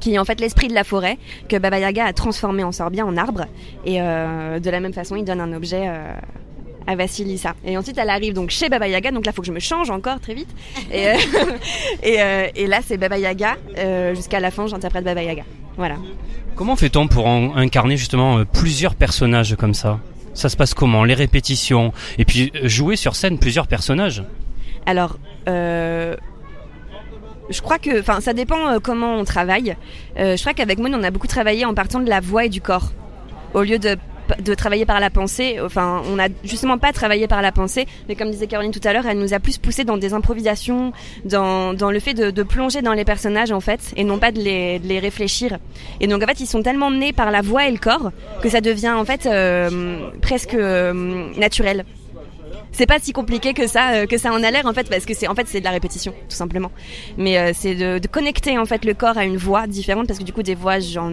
qui est en fait l'esprit de la forêt que Baba Yaga a transformé en sorbier, en arbre. Et euh, de la même façon, il donne un objet euh, à Vassilissa. Et ensuite, elle arrive donc chez Baba Yaga. Donc là, il faut que je me change encore très vite. Et, euh, et, et là, c'est Baba Yaga. Jusqu'à la fin, j'interprète Baba Yaga. Voilà. Comment fait-on pour en- incarner justement plusieurs personnages comme ça? Ça se passe comment? Les répétitions? Et puis jouer sur scène plusieurs personnages? Alors, je crois que, enfin, ça dépend euh, comment on travaille. Euh, je crois qu'avec Moon, on a beaucoup travaillé en partant de la voix et du corps, au lieu de de travailler par la pensée. Enfin, on a justement pas travaillé par la pensée, mais comme disait Caroline tout à l'heure, elle nous a plus poussé dans des improvisations, dans, dans le fait de, de plonger dans les personnages en fait, et non pas de les, de les réfléchir. Et donc en fait, ils sont tellement menés par la voix et le corps que ça devient en fait euh, presque euh, naturel c'est pas si compliqué que ça euh, que ça en a l'air en fait parce que c'est en fait c'est de la répétition tout simplement. Mais euh, c'est de, de connecter en fait le corps à une voix différente parce que du coup des voix j'en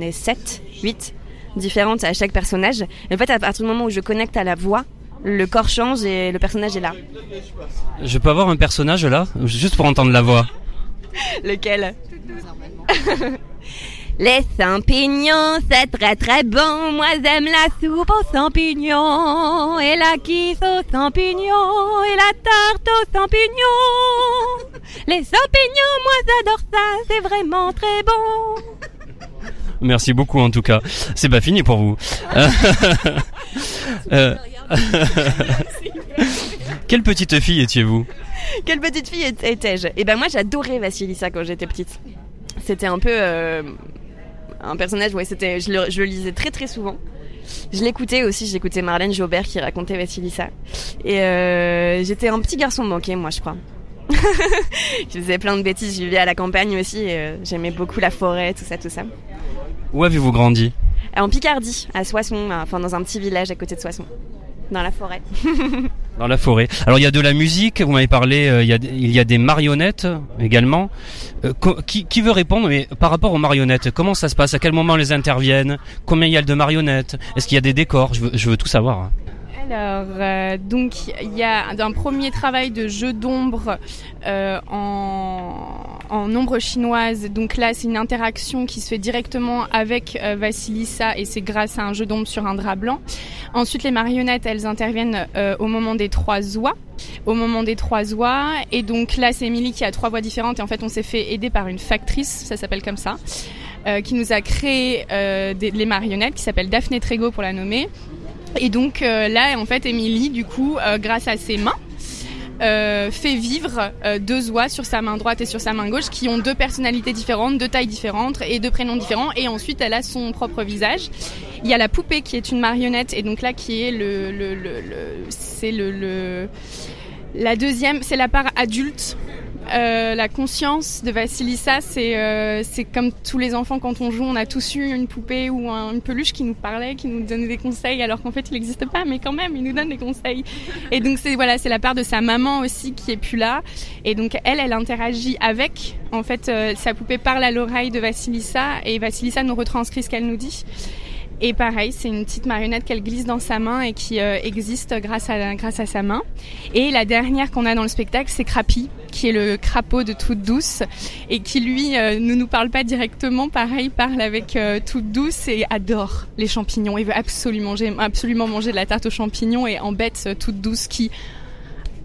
ai 7 8 différentes à chaque personnage. Et en fait à partir du moment où je connecte à la voix le corps change et le personnage est là. Je peux avoir un personnage là? Juste pour entendre la voix. lequel? Les champignons, c'est très très bon. Moi j'aime la soupe aux champignons. Et la quiche aux champignons. Et la tarte aux champignons. Les champignons, moi j'adore ça. C'est vraiment très bon. Merci beaucoup en tout cas. C'est pas fini pour vous. Euh, Quelle petite fille étiez-vous? Quelle petite fille étais-je Eh ben moi j'adorais Vassilissa quand j'étais petite. C'était un peu euh, un personnage, ouais, c'était, je le, je le lisais très très souvent. Je l'écoutais aussi, j'écoutais Marlène Jobert qui racontait Vassilissa. Et euh, j'étais un petit garçon manqué, moi je crois. je faisais plein de bêtises, je vivais à la campagne aussi, euh, j'aimais beaucoup la forêt, tout ça, tout ça. Où avez-vous grandi? En Picardie, à Soissons, enfin dans un petit village à côté de Soissons, dans la forêt. Dans la forêt. Alors il y a de la musique, vous m'avez parlé, euh, il, y a, il y a des marionnettes également. Euh, qui, qui veut répondre mais par rapport aux marionnettes Comment ça se passe? À quel moment elles interviennent? Combien il y a de marionnettes? Est-ce qu'il y a des décors? Je veux, je veux tout savoir. Alors, euh, donc, il y a un premier travail de jeu d'ombre euh, en, ombre chinoise. Donc là, c'est une interaction qui se fait directement avec euh, et c'est grâce à un jeu d'ombre sur un drap blanc. Ensuite, les marionnettes, elles interviennent euh, au moment des trois oies. Au moment des trois oies. Et donc là, c'est Émilie qui a trois voix différentes. Et en fait, on s'est fait aider par une factrice, ça s'appelle comme ça, qui nous a créé des, les marionnettes, qui s'appelle Daphné Trégo pour la nommer. Et donc euh, là, en fait, Émilie, du coup, euh, grâce à ses mains, euh, fait vivre deux oies sur sa main droite et sur sa main gauche qui ont deux personnalités différentes, deux tailles différentes et deux prénoms différents. Et ensuite, elle a son propre visage. Il y a la poupée qui est une marionnette et donc là qui est le, le, le, le- c'est le la deuxième, c'est la part adulte. Euh, la conscience de Vassilissa, c'est euh, c'est comme tous les enfants quand on joue, on a tous eu une poupée ou un- une peluche qui nous parlait, qui nous donnait des conseils, alors qu'en fait il n'existe pas, mais quand même il nous donne des conseils. Et donc c'est voilà, c'est la part de sa maman aussi qui est plus là. Et donc elle, elle interagit avec. En fait, euh, sa poupée parle à l'oreille de Vassilissa et Vassilissa nous retranscrit ce qu'elle nous dit. Et pareil, c'est une petite marionnette qu'elle glisse dans sa main et qui existe grâce à, grâce à sa main. Et la dernière qu'on a dans le spectacle, c'est Crappy, qui est le crapaud de Toute Douce et qui lui euh, ne nous parle pas directement. Pareil, parle avec euh, Toute Douce et adore les champignons. Il veut absolument manger, absolument manger de la tarte aux champignons et embête euh, Toute Douce qui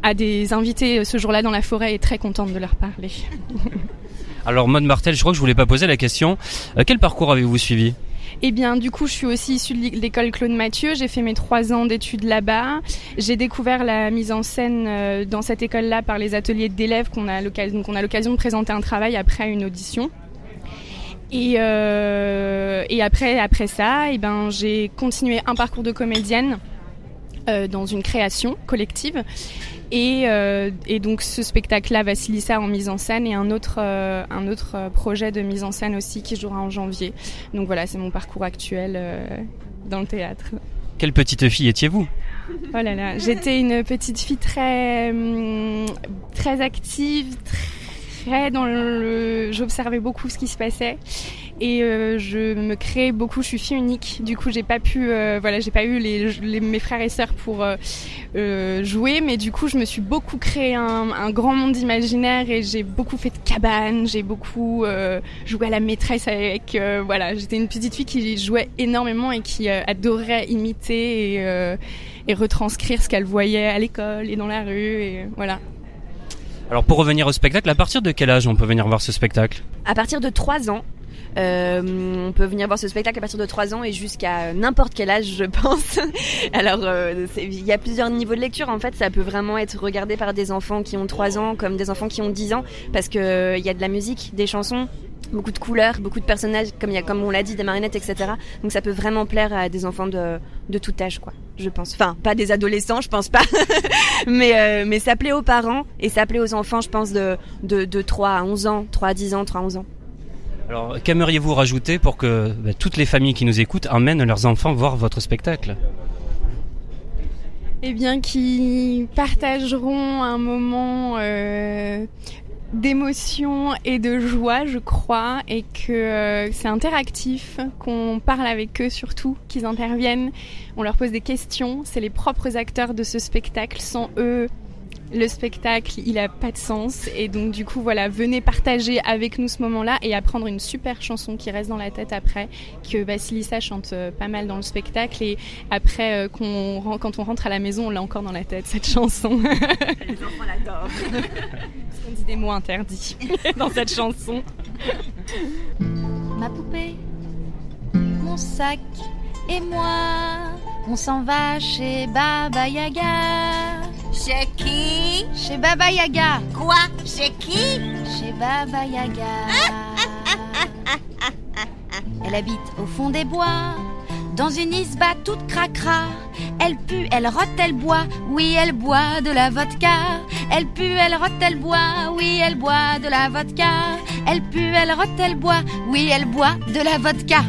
a des invités euh, ce jour-là dans la forêt et est très contente de leur parler. Alors Maud Martel, je crois que je voulais pas poser la question. Quel parcours avez-vous suivi? Eh bien, du coup, je suis aussi issue de l'école Claude Mathieu. J'ai fait mes trois ans d'études là-bas. J'ai découvert la mise en scène euh, dans cette école-là par les ateliers d'élèves qu'on a l'occasion, de présenter un travail après une audition. Et, euh, et après, après ça, eh ben, j'ai continué un parcours de comédienne euh, dans une création collective. Et, euh, et donc ce spectacle-là, Vassilissa en mise en scène, et un autre, euh, un autre euh, projet de mise en scène aussi qui jouera en janvier. Donc voilà, c'est mon parcours actuel euh, dans le théâtre. Quelle petite fille étiez-vous? Oh là là, j'étais une petite fille très, hum, très active, très dans le. J'observais beaucoup ce qui se passait. Et euh, je me crée beaucoup. Je suis fille unique, du coup j'ai pas pu, euh, voilà, j'ai pas eu les, les- mes frères et sœurs pour euh, jouer, mais du coup je me suis beaucoup créé un, un grand monde imaginaire et j'ai beaucoup fait de cabanes, j'ai beaucoup euh, joué à la maîtresse avec, euh, voilà, j'étais une petite fille qui jouait énormément et qui euh, adorait imiter et, euh, et retranscrire ce qu'elle voyait à l'école et dans la rue et voilà. Alors pour revenir au spectacle, à partir de quel âge on peut venir voir ce spectacle? À partir de 3 ans, on peut venir voir ce spectacle à partir de 3 ans et jusqu'à n'importe quel âge, je pense. Alors, euh, il y a plusieurs niveaux de lecture. En fait, ça peut vraiment être regardé par des enfants qui ont 3 ans comme des enfants qui ont 10 ans parce que euh, y a de la musique, des chansons, beaucoup de couleurs, beaucoup de personnages, comme y a, comme on l'a dit, des marionnettes, etc. Donc, ça peut vraiment plaire à des enfants de, de tout âge, quoi. Je pense. Enfin, pas des adolescents, je pense pas. mais, euh, mais ça plaît aux parents et ça plaît aux enfants, je pense, de, de, de 3 à 11 ans, 3 à 10 ans, 3 à 11 ans. Alors qu'aimeriez-vous rajouter pour que bah, toutes les familles qui nous écoutent emmènent leurs enfants voir votre spectacle? Eh bien, qui partageront un moment euh, d'émotion et de joie, je crois, et que euh, c'est interactif, qu'on parle avec eux surtout, qu'ils interviennent, on leur pose des questions, c'est les propres acteurs de ce spectacle, sans eux. Le spectacle, il a pas de sens et donc du coup voilà, venez partager avec nous ce moment-là et apprendre une super chanson qui reste dans la tête après que Basilissa chante euh, pas mal dans le spectacle et après euh, quand on rentre à la maison, on l'a encore dans la tête cette chanson. Les enfants l'adorent. Parce qu'on dit des mots interdits dans cette chanson. Ma poupée, mon sac et moi, on s'en va chez Baba Yaga. Chez qui? Chez Baba Yaga. Quoi? Chez qui? Chez Baba Yaga. Elle habite au fond des bois, dans une isba toute cracra. Elle pue, elle rote, elle boit, oui, elle boit de la vodka. Elle pue, elle rote, elle boit, oui, elle boit de la vodka. Elle pue, elle rote, elle boit, oui, elle boit de la vodka.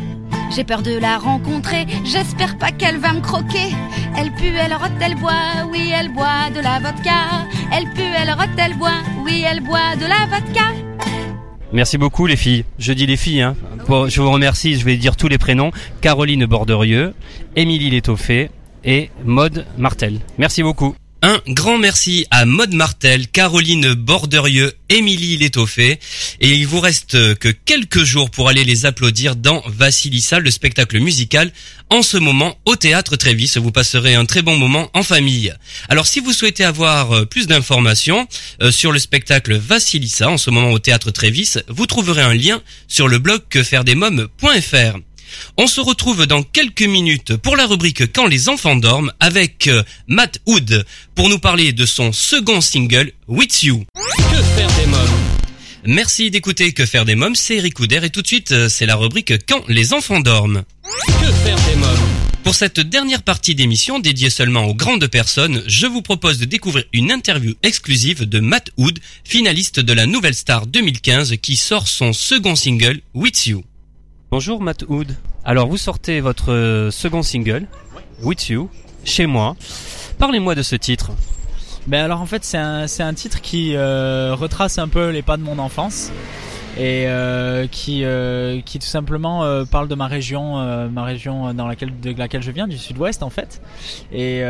J'ai peur de la rencontrer, j'espère pas qu'elle va me croquer. Elle pue, elle rote, elle boit, oui, elle boit de la vodka. Elle pue, elle rote, elle boit, oui, elle boit de la vodka. Merci beaucoup les filles. Je dis les filles, hein. Je vous remercie, je vais dire tous les prénoms. Caroline Borderieux, Émilie Létoffé et Maude Martel. Merci beaucoup. Un grand merci à Maude Martel, Caroline Borderieux, Émilie Létoffé. Et il vous reste que quelques jours pour aller les applaudir dans Vassilissa, le spectacle musical, en ce moment au théâtre Trévis. Vous passerez un très bon moment en famille. Alors si vous souhaitez avoir euh, plus d'informations euh, sur le spectacle Vassilissa, en ce moment au théâtre Trévis, vous trouverez un lien sur le blog quefairedesmoms.fr. On se retrouve dans quelques minutes pour la rubrique Quand les enfants dorment avec euh, Matt Hood pour nous parler de son second single With You. Que faire des mômes Merci d'écouter Que faire des mômes, c'est Eric et tout de suite euh, c'est la rubrique Quand les enfants dorment. Que faire des mômes Pour cette dernière partie d'émission dédiée seulement aux grandes personnes, je vous propose de découvrir une interview exclusive de Matt Hood, finaliste de la Nouvelle Star 2015 qui sort son second single With You. Bonjour Matt Hood. Alors vous sortez votre euh, second single With You chez moi. Parlez-moi de ce titre. Ben alors en fait c'est un, un titre qui euh, retrace un peu les pas de mon enfance et euh, qui, euh, qui tout simplement euh, parle de ma région, ma région dans laquelle, de laquelle je viens, du sud-ouest en fait. Et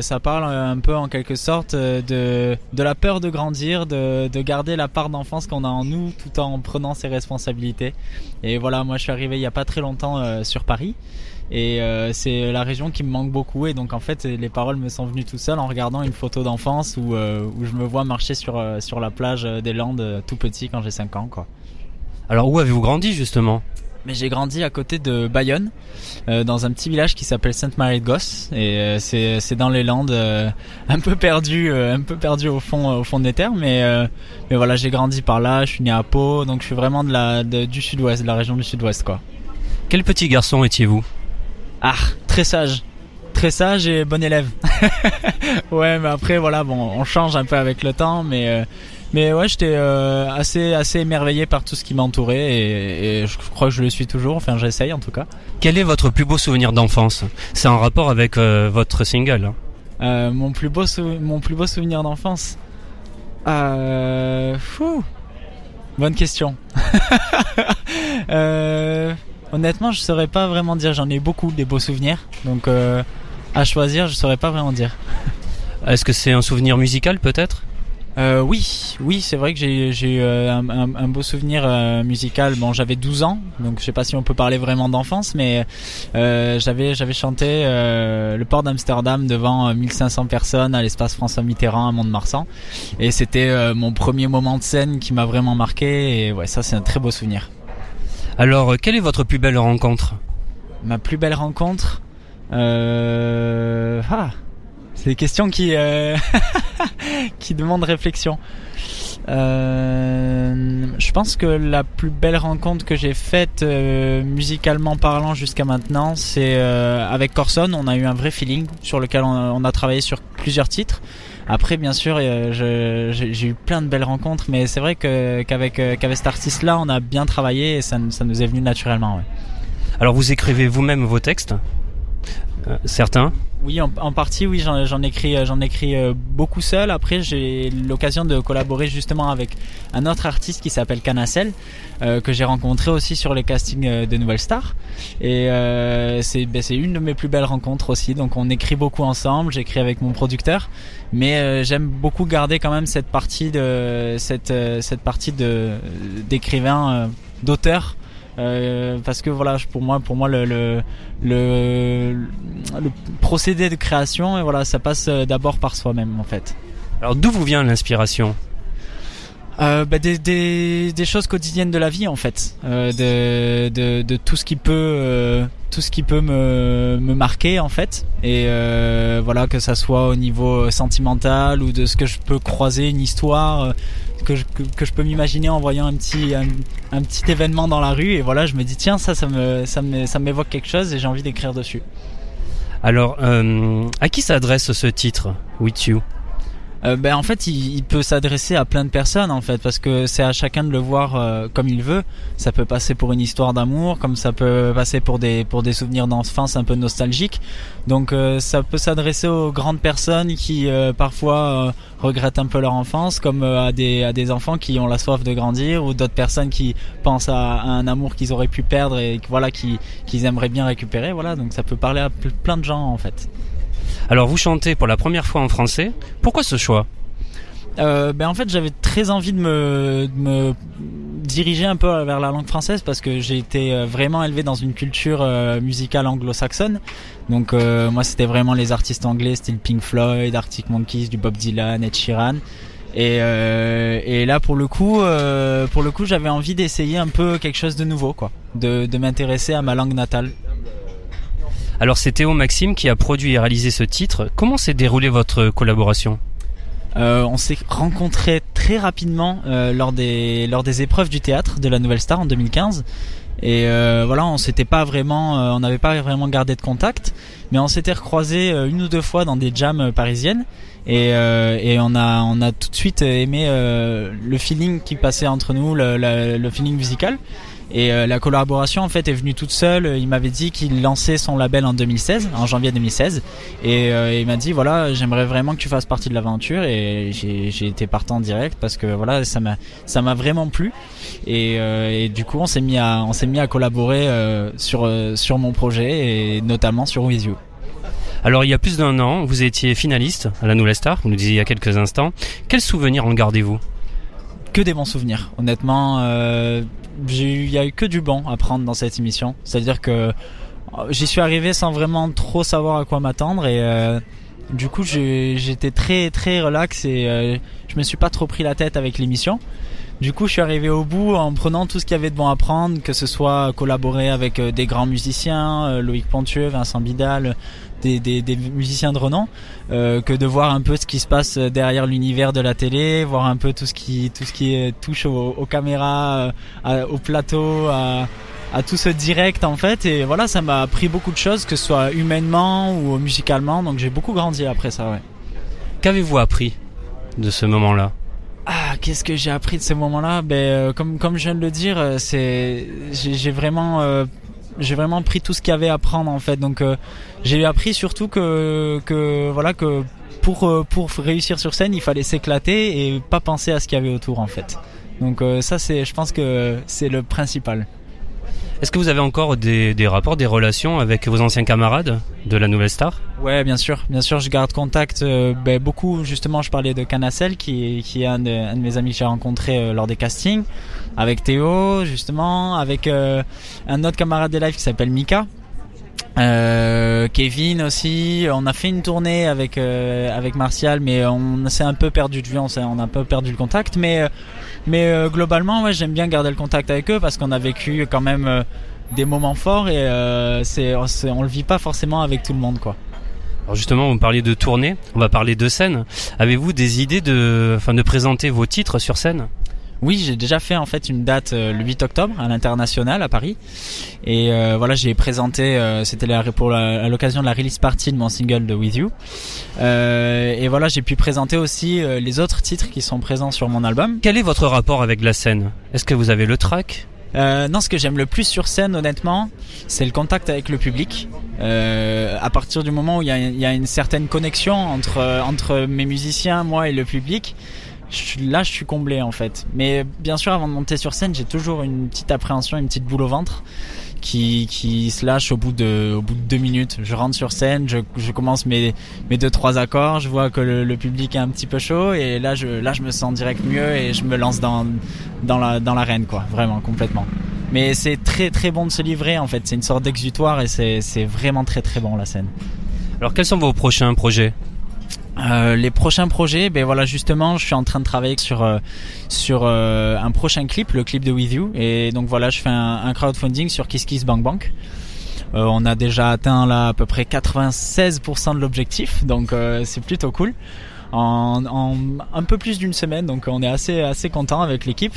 ça parle un peu en quelque sorte de, de la peur de grandir, de, de garder la part d'enfance qu'on a en nous tout en prenant ses responsabilités. Et voilà, moi je suis arrivé il y a pas très longtemps sur Paris. Et euh, c'est la région qui me manque beaucoup et donc en fait les paroles me sont venues tout seul en regardant une photo d'enfance où, euh, où je me vois marcher sur, sur la plage des Landes tout petit quand j'ai 5 ans quoi. Alors où avez-vous grandi justement? Mais j'ai grandi à côté de Bayonne, euh, dans un petit village qui s'appelle Sainte-Marie-de-Gosse, et euh, c'est c'est dans les Landes, euh, un peu perdu, euh, un peu perdu au fond au fond des terres, mais euh, mais voilà j'ai grandi par là, je suis né à Pau, donc je suis vraiment de la de- du sud-ouest, de la région du sud-ouest quoi. Quel petit garçon étiez-vous? Ah, très sage. Très sage et bon élève. ouais, mais après voilà, bon, on change un peu avec le temps, mais euh, mais ouais, j'étais euh, assez assez émerveillé par tout ce qui m'entourait et, et je crois que je le suis toujours. Enfin, j'essaye en tout cas. Quel est votre plus beau souvenir d'enfance? C'est en rapport avec euh, votre single. hein. Euh, mon plus beau mon plus beau souvenir d'enfance? Euh, fou. Bonne question. Honnêtement, je saurais pas vraiment dire. J'en ai beaucoup des beaux souvenirs, donc à choisir, je saurais pas vraiment dire. Est-ce que c'est un souvenir musical peut-être? Euh, oui, oui, c'est vrai que j'ai j'ai eu euh, un, un- un beau souvenir euh, musical. Bon, j'avais 12 ans, donc je sais pas si on peut parler vraiment d'enfance, mais euh, j'avais j'avais chanté euh, le port d'Amsterdam devant euh, 1500 personnes à l'espace François Mitterrand à Mont-de-Marsan, et c'était euh, mon premier moment de scène qui m'a vraiment marqué. Et ouais, ça c'est un très beau souvenir. Alors, euh, quelle est votre plus belle rencontre? Ma plus belle rencontre, euh... ah, c'est des questions qui euh, qui demandent réflexion. Euh, je pense que la plus belle rencontre que j'ai faite euh, musicalement parlant jusqu'à maintenant, c'est euh, avec Corson. On a eu un vrai feeling sur lequel on, a travaillé sur plusieurs titres. Après, bien sûr, j'ai eu plein de belles rencontres, mais c'est vrai qu'avec cet artiste-là, on a bien travaillé et ça, nous est venu naturellement. Alors, vous écrivez vous-même vos textes? Euh, Certains Oui, en, partie, oui, j'en écris, euh, j'en écris euh, beaucoup seul. Après, j'ai l'occasion de collaborer justement avec un autre artiste qui s'appelle Canacel, euh, que j'ai rencontré aussi sur les castings euh, de Nouvelle Star. Et euh, c'est ben, c'est une de mes plus belles rencontres aussi. Donc, on écrit beaucoup ensemble. J'écris avec mon producteur, mais euh, j'aime beaucoup garder quand même cette partie de cette euh, cette partie de d'écrivain, euh, d'auteur. Euh, parce que voilà, pour moi, pour moi, le, le, le, le procédé de création, et voilà, ça passe euh, d'abord par soi-même, en fait. Alors, d'où vous vient l'inspiration Euh, bah, des, des, des choses quotidiennes de la vie, en fait, euh, de, de, de tout ce qui peut, euh, tout ce qui peut me, me marquer, en fait, et euh, voilà, que ça soit au niveau sentimental ou de ce que je peux croiser, une histoire. Que je, peux m'imaginer en voyant un petit un, petit événement dans la rue. Et voilà je me dis tiens ça ça me ça me ça m'évoque quelque chose et j'ai envie d'écrire dessus. Alors, euh, à qui s'adresse ce titre, With You? Euh, ben en fait il, peut s'adresser à plein de personnes en fait parce que c'est à chacun de le voir euh, comme il veut. Ça peut passer pour une histoire d'amour comme ça peut passer pour des pour des souvenirs d'enfance un peu nostalgiques. Donc euh, ça peut s'adresser aux grandes personnes qui parfois regrettent un peu leur enfance comme à des à des enfants qui ont la soif de grandir ou d'autres personnes qui pensent à, un amour qu'ils auraient pu perdre et voilà qui qu'ils aimeraient bien récupérer. Voilà donc ça peut parler à ple- plein de gens en fait Alors, vous chantez pour la première fois en français. Pourquoi ce choix? Euh, ben en fait j'avais très envie de me, diriger un peu vers la langue française parce que j'ai été euh, vraiment élevé dans une culture euh, musicale anglo-saxonne. Donc moi c'était vraiment les artistes anglais style Pink Floyd, Arctic Monkeys, du Bob Dylan, et, euh, et là pour le coup coup j'avais envie d'essayer un peu quelque chose de nouveau quoi. De m'intéresser à ma langue natale Alors, c'est Théo Maxime qui a produit et réalisé ce titre. Comment s'est déroulée votre collaboration Euh, on s'est rencontrés très rapidement euh, lors des lors des épreuves du théâtre de la Nouvelle Star en 2015. Et euh, voilà, on s'était pas vraiment, euh, on n'avait pas vraiment gardé de contact, mais on s'était recroisés euh, une ou deux fois dans des jams euh, parisiennes. Et, et on a on a tout de suite aimé le feeling qui passait entre nous, le, le feeling musical. Et euh, la collaboration en fait est venue toute seule. Il m'avait dit qu'il lançait son label en 2016, en janvier 2016, et euh, il m'a dit voilà j'aimerais vraiment que tu fasses partie de l'aventure et j'ai été partant direct parce que voilà ça m'a ça m'a vraiment plu et, euh, du coup on s'est mis à on s'est mis à collaborer euh, sur euh, sur mon projet et notamment sur With You. Alors, il y a plus d'un an, vous étiez finaliste à la Nouvelle Star, vous nous disiez il y a quelques instants. Quels souvenirs en gardez-vous? Que des bons souvenirs. Honnêtement, euh, il y a eu que du bon à prendre dans cette émission. C'est-à-dire que euh, j'y suis arrivé sans vraiment trop savoir à quoi m'attendre et euh, du coup j'étais très très relax et euh, je me suis pas trop pris la tête avec l'émission. Du coup, je suis arrivé au bout en prenant tout ce qu'il y avait de bon à prendre, que ce soit collaborer avec des grands musiciens, Loïc Pontieux, Vincent Bidal, des, des, des musiciens de renom, euh, que de voir un peu ce qui se passe derrière l'univers de la télé, voir un peu tout ce qui tout ce qui touche aux, aux caméras, euh, à- au plateau, à, à tout ce direct en fait. Et voilà, ça m'a appris beaucoup de choses, que ce soit humainement ou musicalement. Donc j'ai beaucoup grandi après ça, ouais. Qu'avez-vous appris de ce moment-là? Ah, qu'est-ce que j'ai appris de ce moment-là? Ben, euh, comme comme je viens de le dire, c'est j'ai j'ai vraiment euh, j'ai vraiment pris tout ce qu'il y avait à prendre en fait. Donc euh, j'ai appris surtout que que voilà que pour euh, pour réussir sur scène, il fallait s'éclater et pas penser à ce qu'il y avait autour en fait. Donc euh, ça c'est je pense que c'est le principal. Est-ce que vous avez encore des, rapports, des relations avec vos anciens camarades de la Nouvelle Star? Ouais, bien sûr, bien sûr, je garde contact euh, ben, beaucoup. Justement, je parlais de Canacel, qui, est un de, un de mes amis que j'ai rencontré euh, lors des castings, avec Théo, justement, avec euh, un autre camarade des lives qui s'appelle Mika. Euh, Kevin aussi, on a fait une tournée avec euh, avec Martial, mais on s'est un peu perdu de vue, on, on a un peu perdu le contact, mais euh, mais euh, globalement, ouais, j'aime bien garder le contact avec eux parce qu'on a vécu quand même euh, des moments forts et euh, c'est c'est- on le vit pas forcément avec tout le monde, quoi. Alors justement, vous parliez de tournée, on va parler de scène. Avez-vous des idées de, enfin, de présenter vos titres sur scène? Oui, j'ai déjà fait en fait une date euh, le 8 octobre à l'international à Paris. Et euh, voilà, j'ai présenté, euh, c'était pour la- à l'occasion de la release party de mon single de With You. Euh, et voilà, j'ai pu présenter aussi euh, les autres titres qui sont présents sur mon album. Quel est votre rapport avec la scène? Est-ce que vous avez le track Euh, non, ce que j'aime le plus sur scène, honnêtement, c'est le contact avec le public. Euh, à partir du moment où il y a, il y a une certaine connexion entre entre mes musiciens, moi et le public, je là, je suis comblé en fait. Mais bien sûr, avant de monter sur scène, j'ai toujours une petite appréhension, une petite boule au ventre qui qui se lâche au bout de au bout de deux minutes. Je rentre sur scène, je, je commence mes mes deux trois accords, je vois que le, le public est un petit peu chaud et là je là je me sens direct mieux et je me lance dans dans la dans l'arène quoi, vraiment complètement. Mais c'est très très bon de se livrer en fait, c'est une sorte d'exutoire et c'est vraiment très très bon la scène. Alors quels sont vos prochains projets? Euh, les prochains projets, ben voilà justement, je suis en train de travailler sur euh, sur euh, un prochain clip, le clip de With You, et donc voilà, je fais un, un crowdfunding sur Kiss Kiss Bank Bank. Euh, on a déjà atteint là à peu près 96% de l'objectif, donc euh, c'est plutôt cool. En, en un peu plus d'une semaine, donc on est assez assez content avec l'équipe.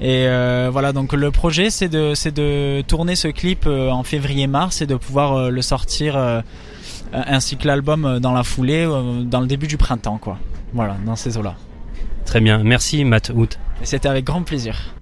Et voilà, donc le projet c'est de c'est de tourner ce clip en février-mars et de pouvoir le sortir ainsi que l'album euh, dans la foulée, euh, dans le début du printemps, quoi. Voilà, dans ces eaux-là. Très bien, merci Matt Hout. C'était avec grand plaisir.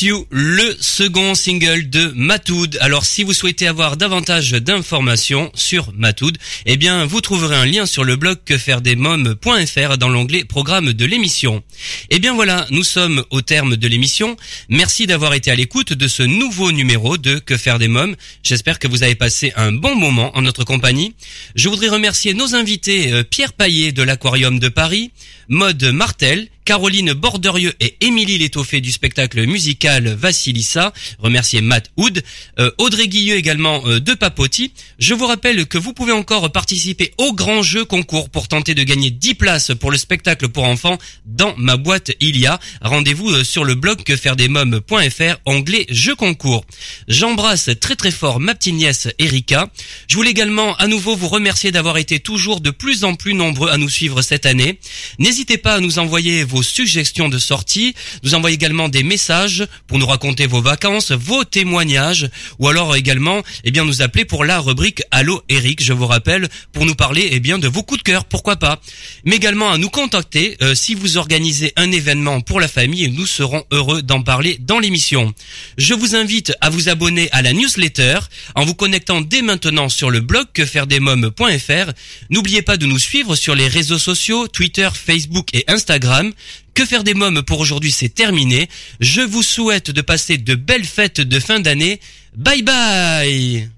Le second single de Matoud. Alors si vous souhaitez avoir davantage d'informations sur Matoud, eh bien vous trouverez un lien sur le blog quefairedesmoms.fr dans l'onglet programme de l'émission. Eh bien voilà, nous sommes au terme de l'émission. Merci d'avoir été à l'écoute de ce nouveau numéro de Que faire des mômes. J'espère que vous avez passé un bon moment en notre compagnie. Je voudrais remercier nos invités euh, Pierre Paillet de l'Aquarium de Paris, Maude Martel, Caroline Borderieux et Émilie Létoffé du spectacle musical Vassilissa. Remercier Matt Hood. Euh, Audrey Guilleux également euh, de Papoti. Je vous rappelle que vous pouvez encore participer au grand jeu concours pour tenter de gagner 10 places pour le spectacle pour enfants dans ma boîte il y a. Rendez-vous euh, sur le blog quefairedesmoms.fr onglet jeu concours. J'embrasse très très fort ma petite nièce Erika. Je voulais également à nouveau vous remercier d'avoir été toujours de plus en plus nombreux à nous suivre cette année. N'hésitez pas à nous envoyer vos suggestions de sortie, nous envoyer également des messages pour nous raconter vos vacances, vos témoignages, ou alors également, eh bien, nous appeler pour la rubrique Allô Eric, je vous rappelle, pour nous parler, eh bien, de vos coups de cœur, pourquoi pas. Mais également à nous contacter euh, si vous organisez un événement pour la famille, nous serons heureux d'en parler dans l'émission. Je vous invite à vous abonner à la newsletter en vous connectant dès maintenant sur le blog quefairedesmoms.fr. N'oubliez pas de nous suivre sur les réseaux sociaux, Twitter, Facebook et Instagram. Que faire des mômes pour aujourd'hui, c'est terminé. Je vous souhaite de passer de belles fêtes de fin d'année. Bye bye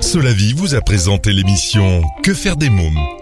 Cela vie vous a présenté l'émission Que faire des mômes?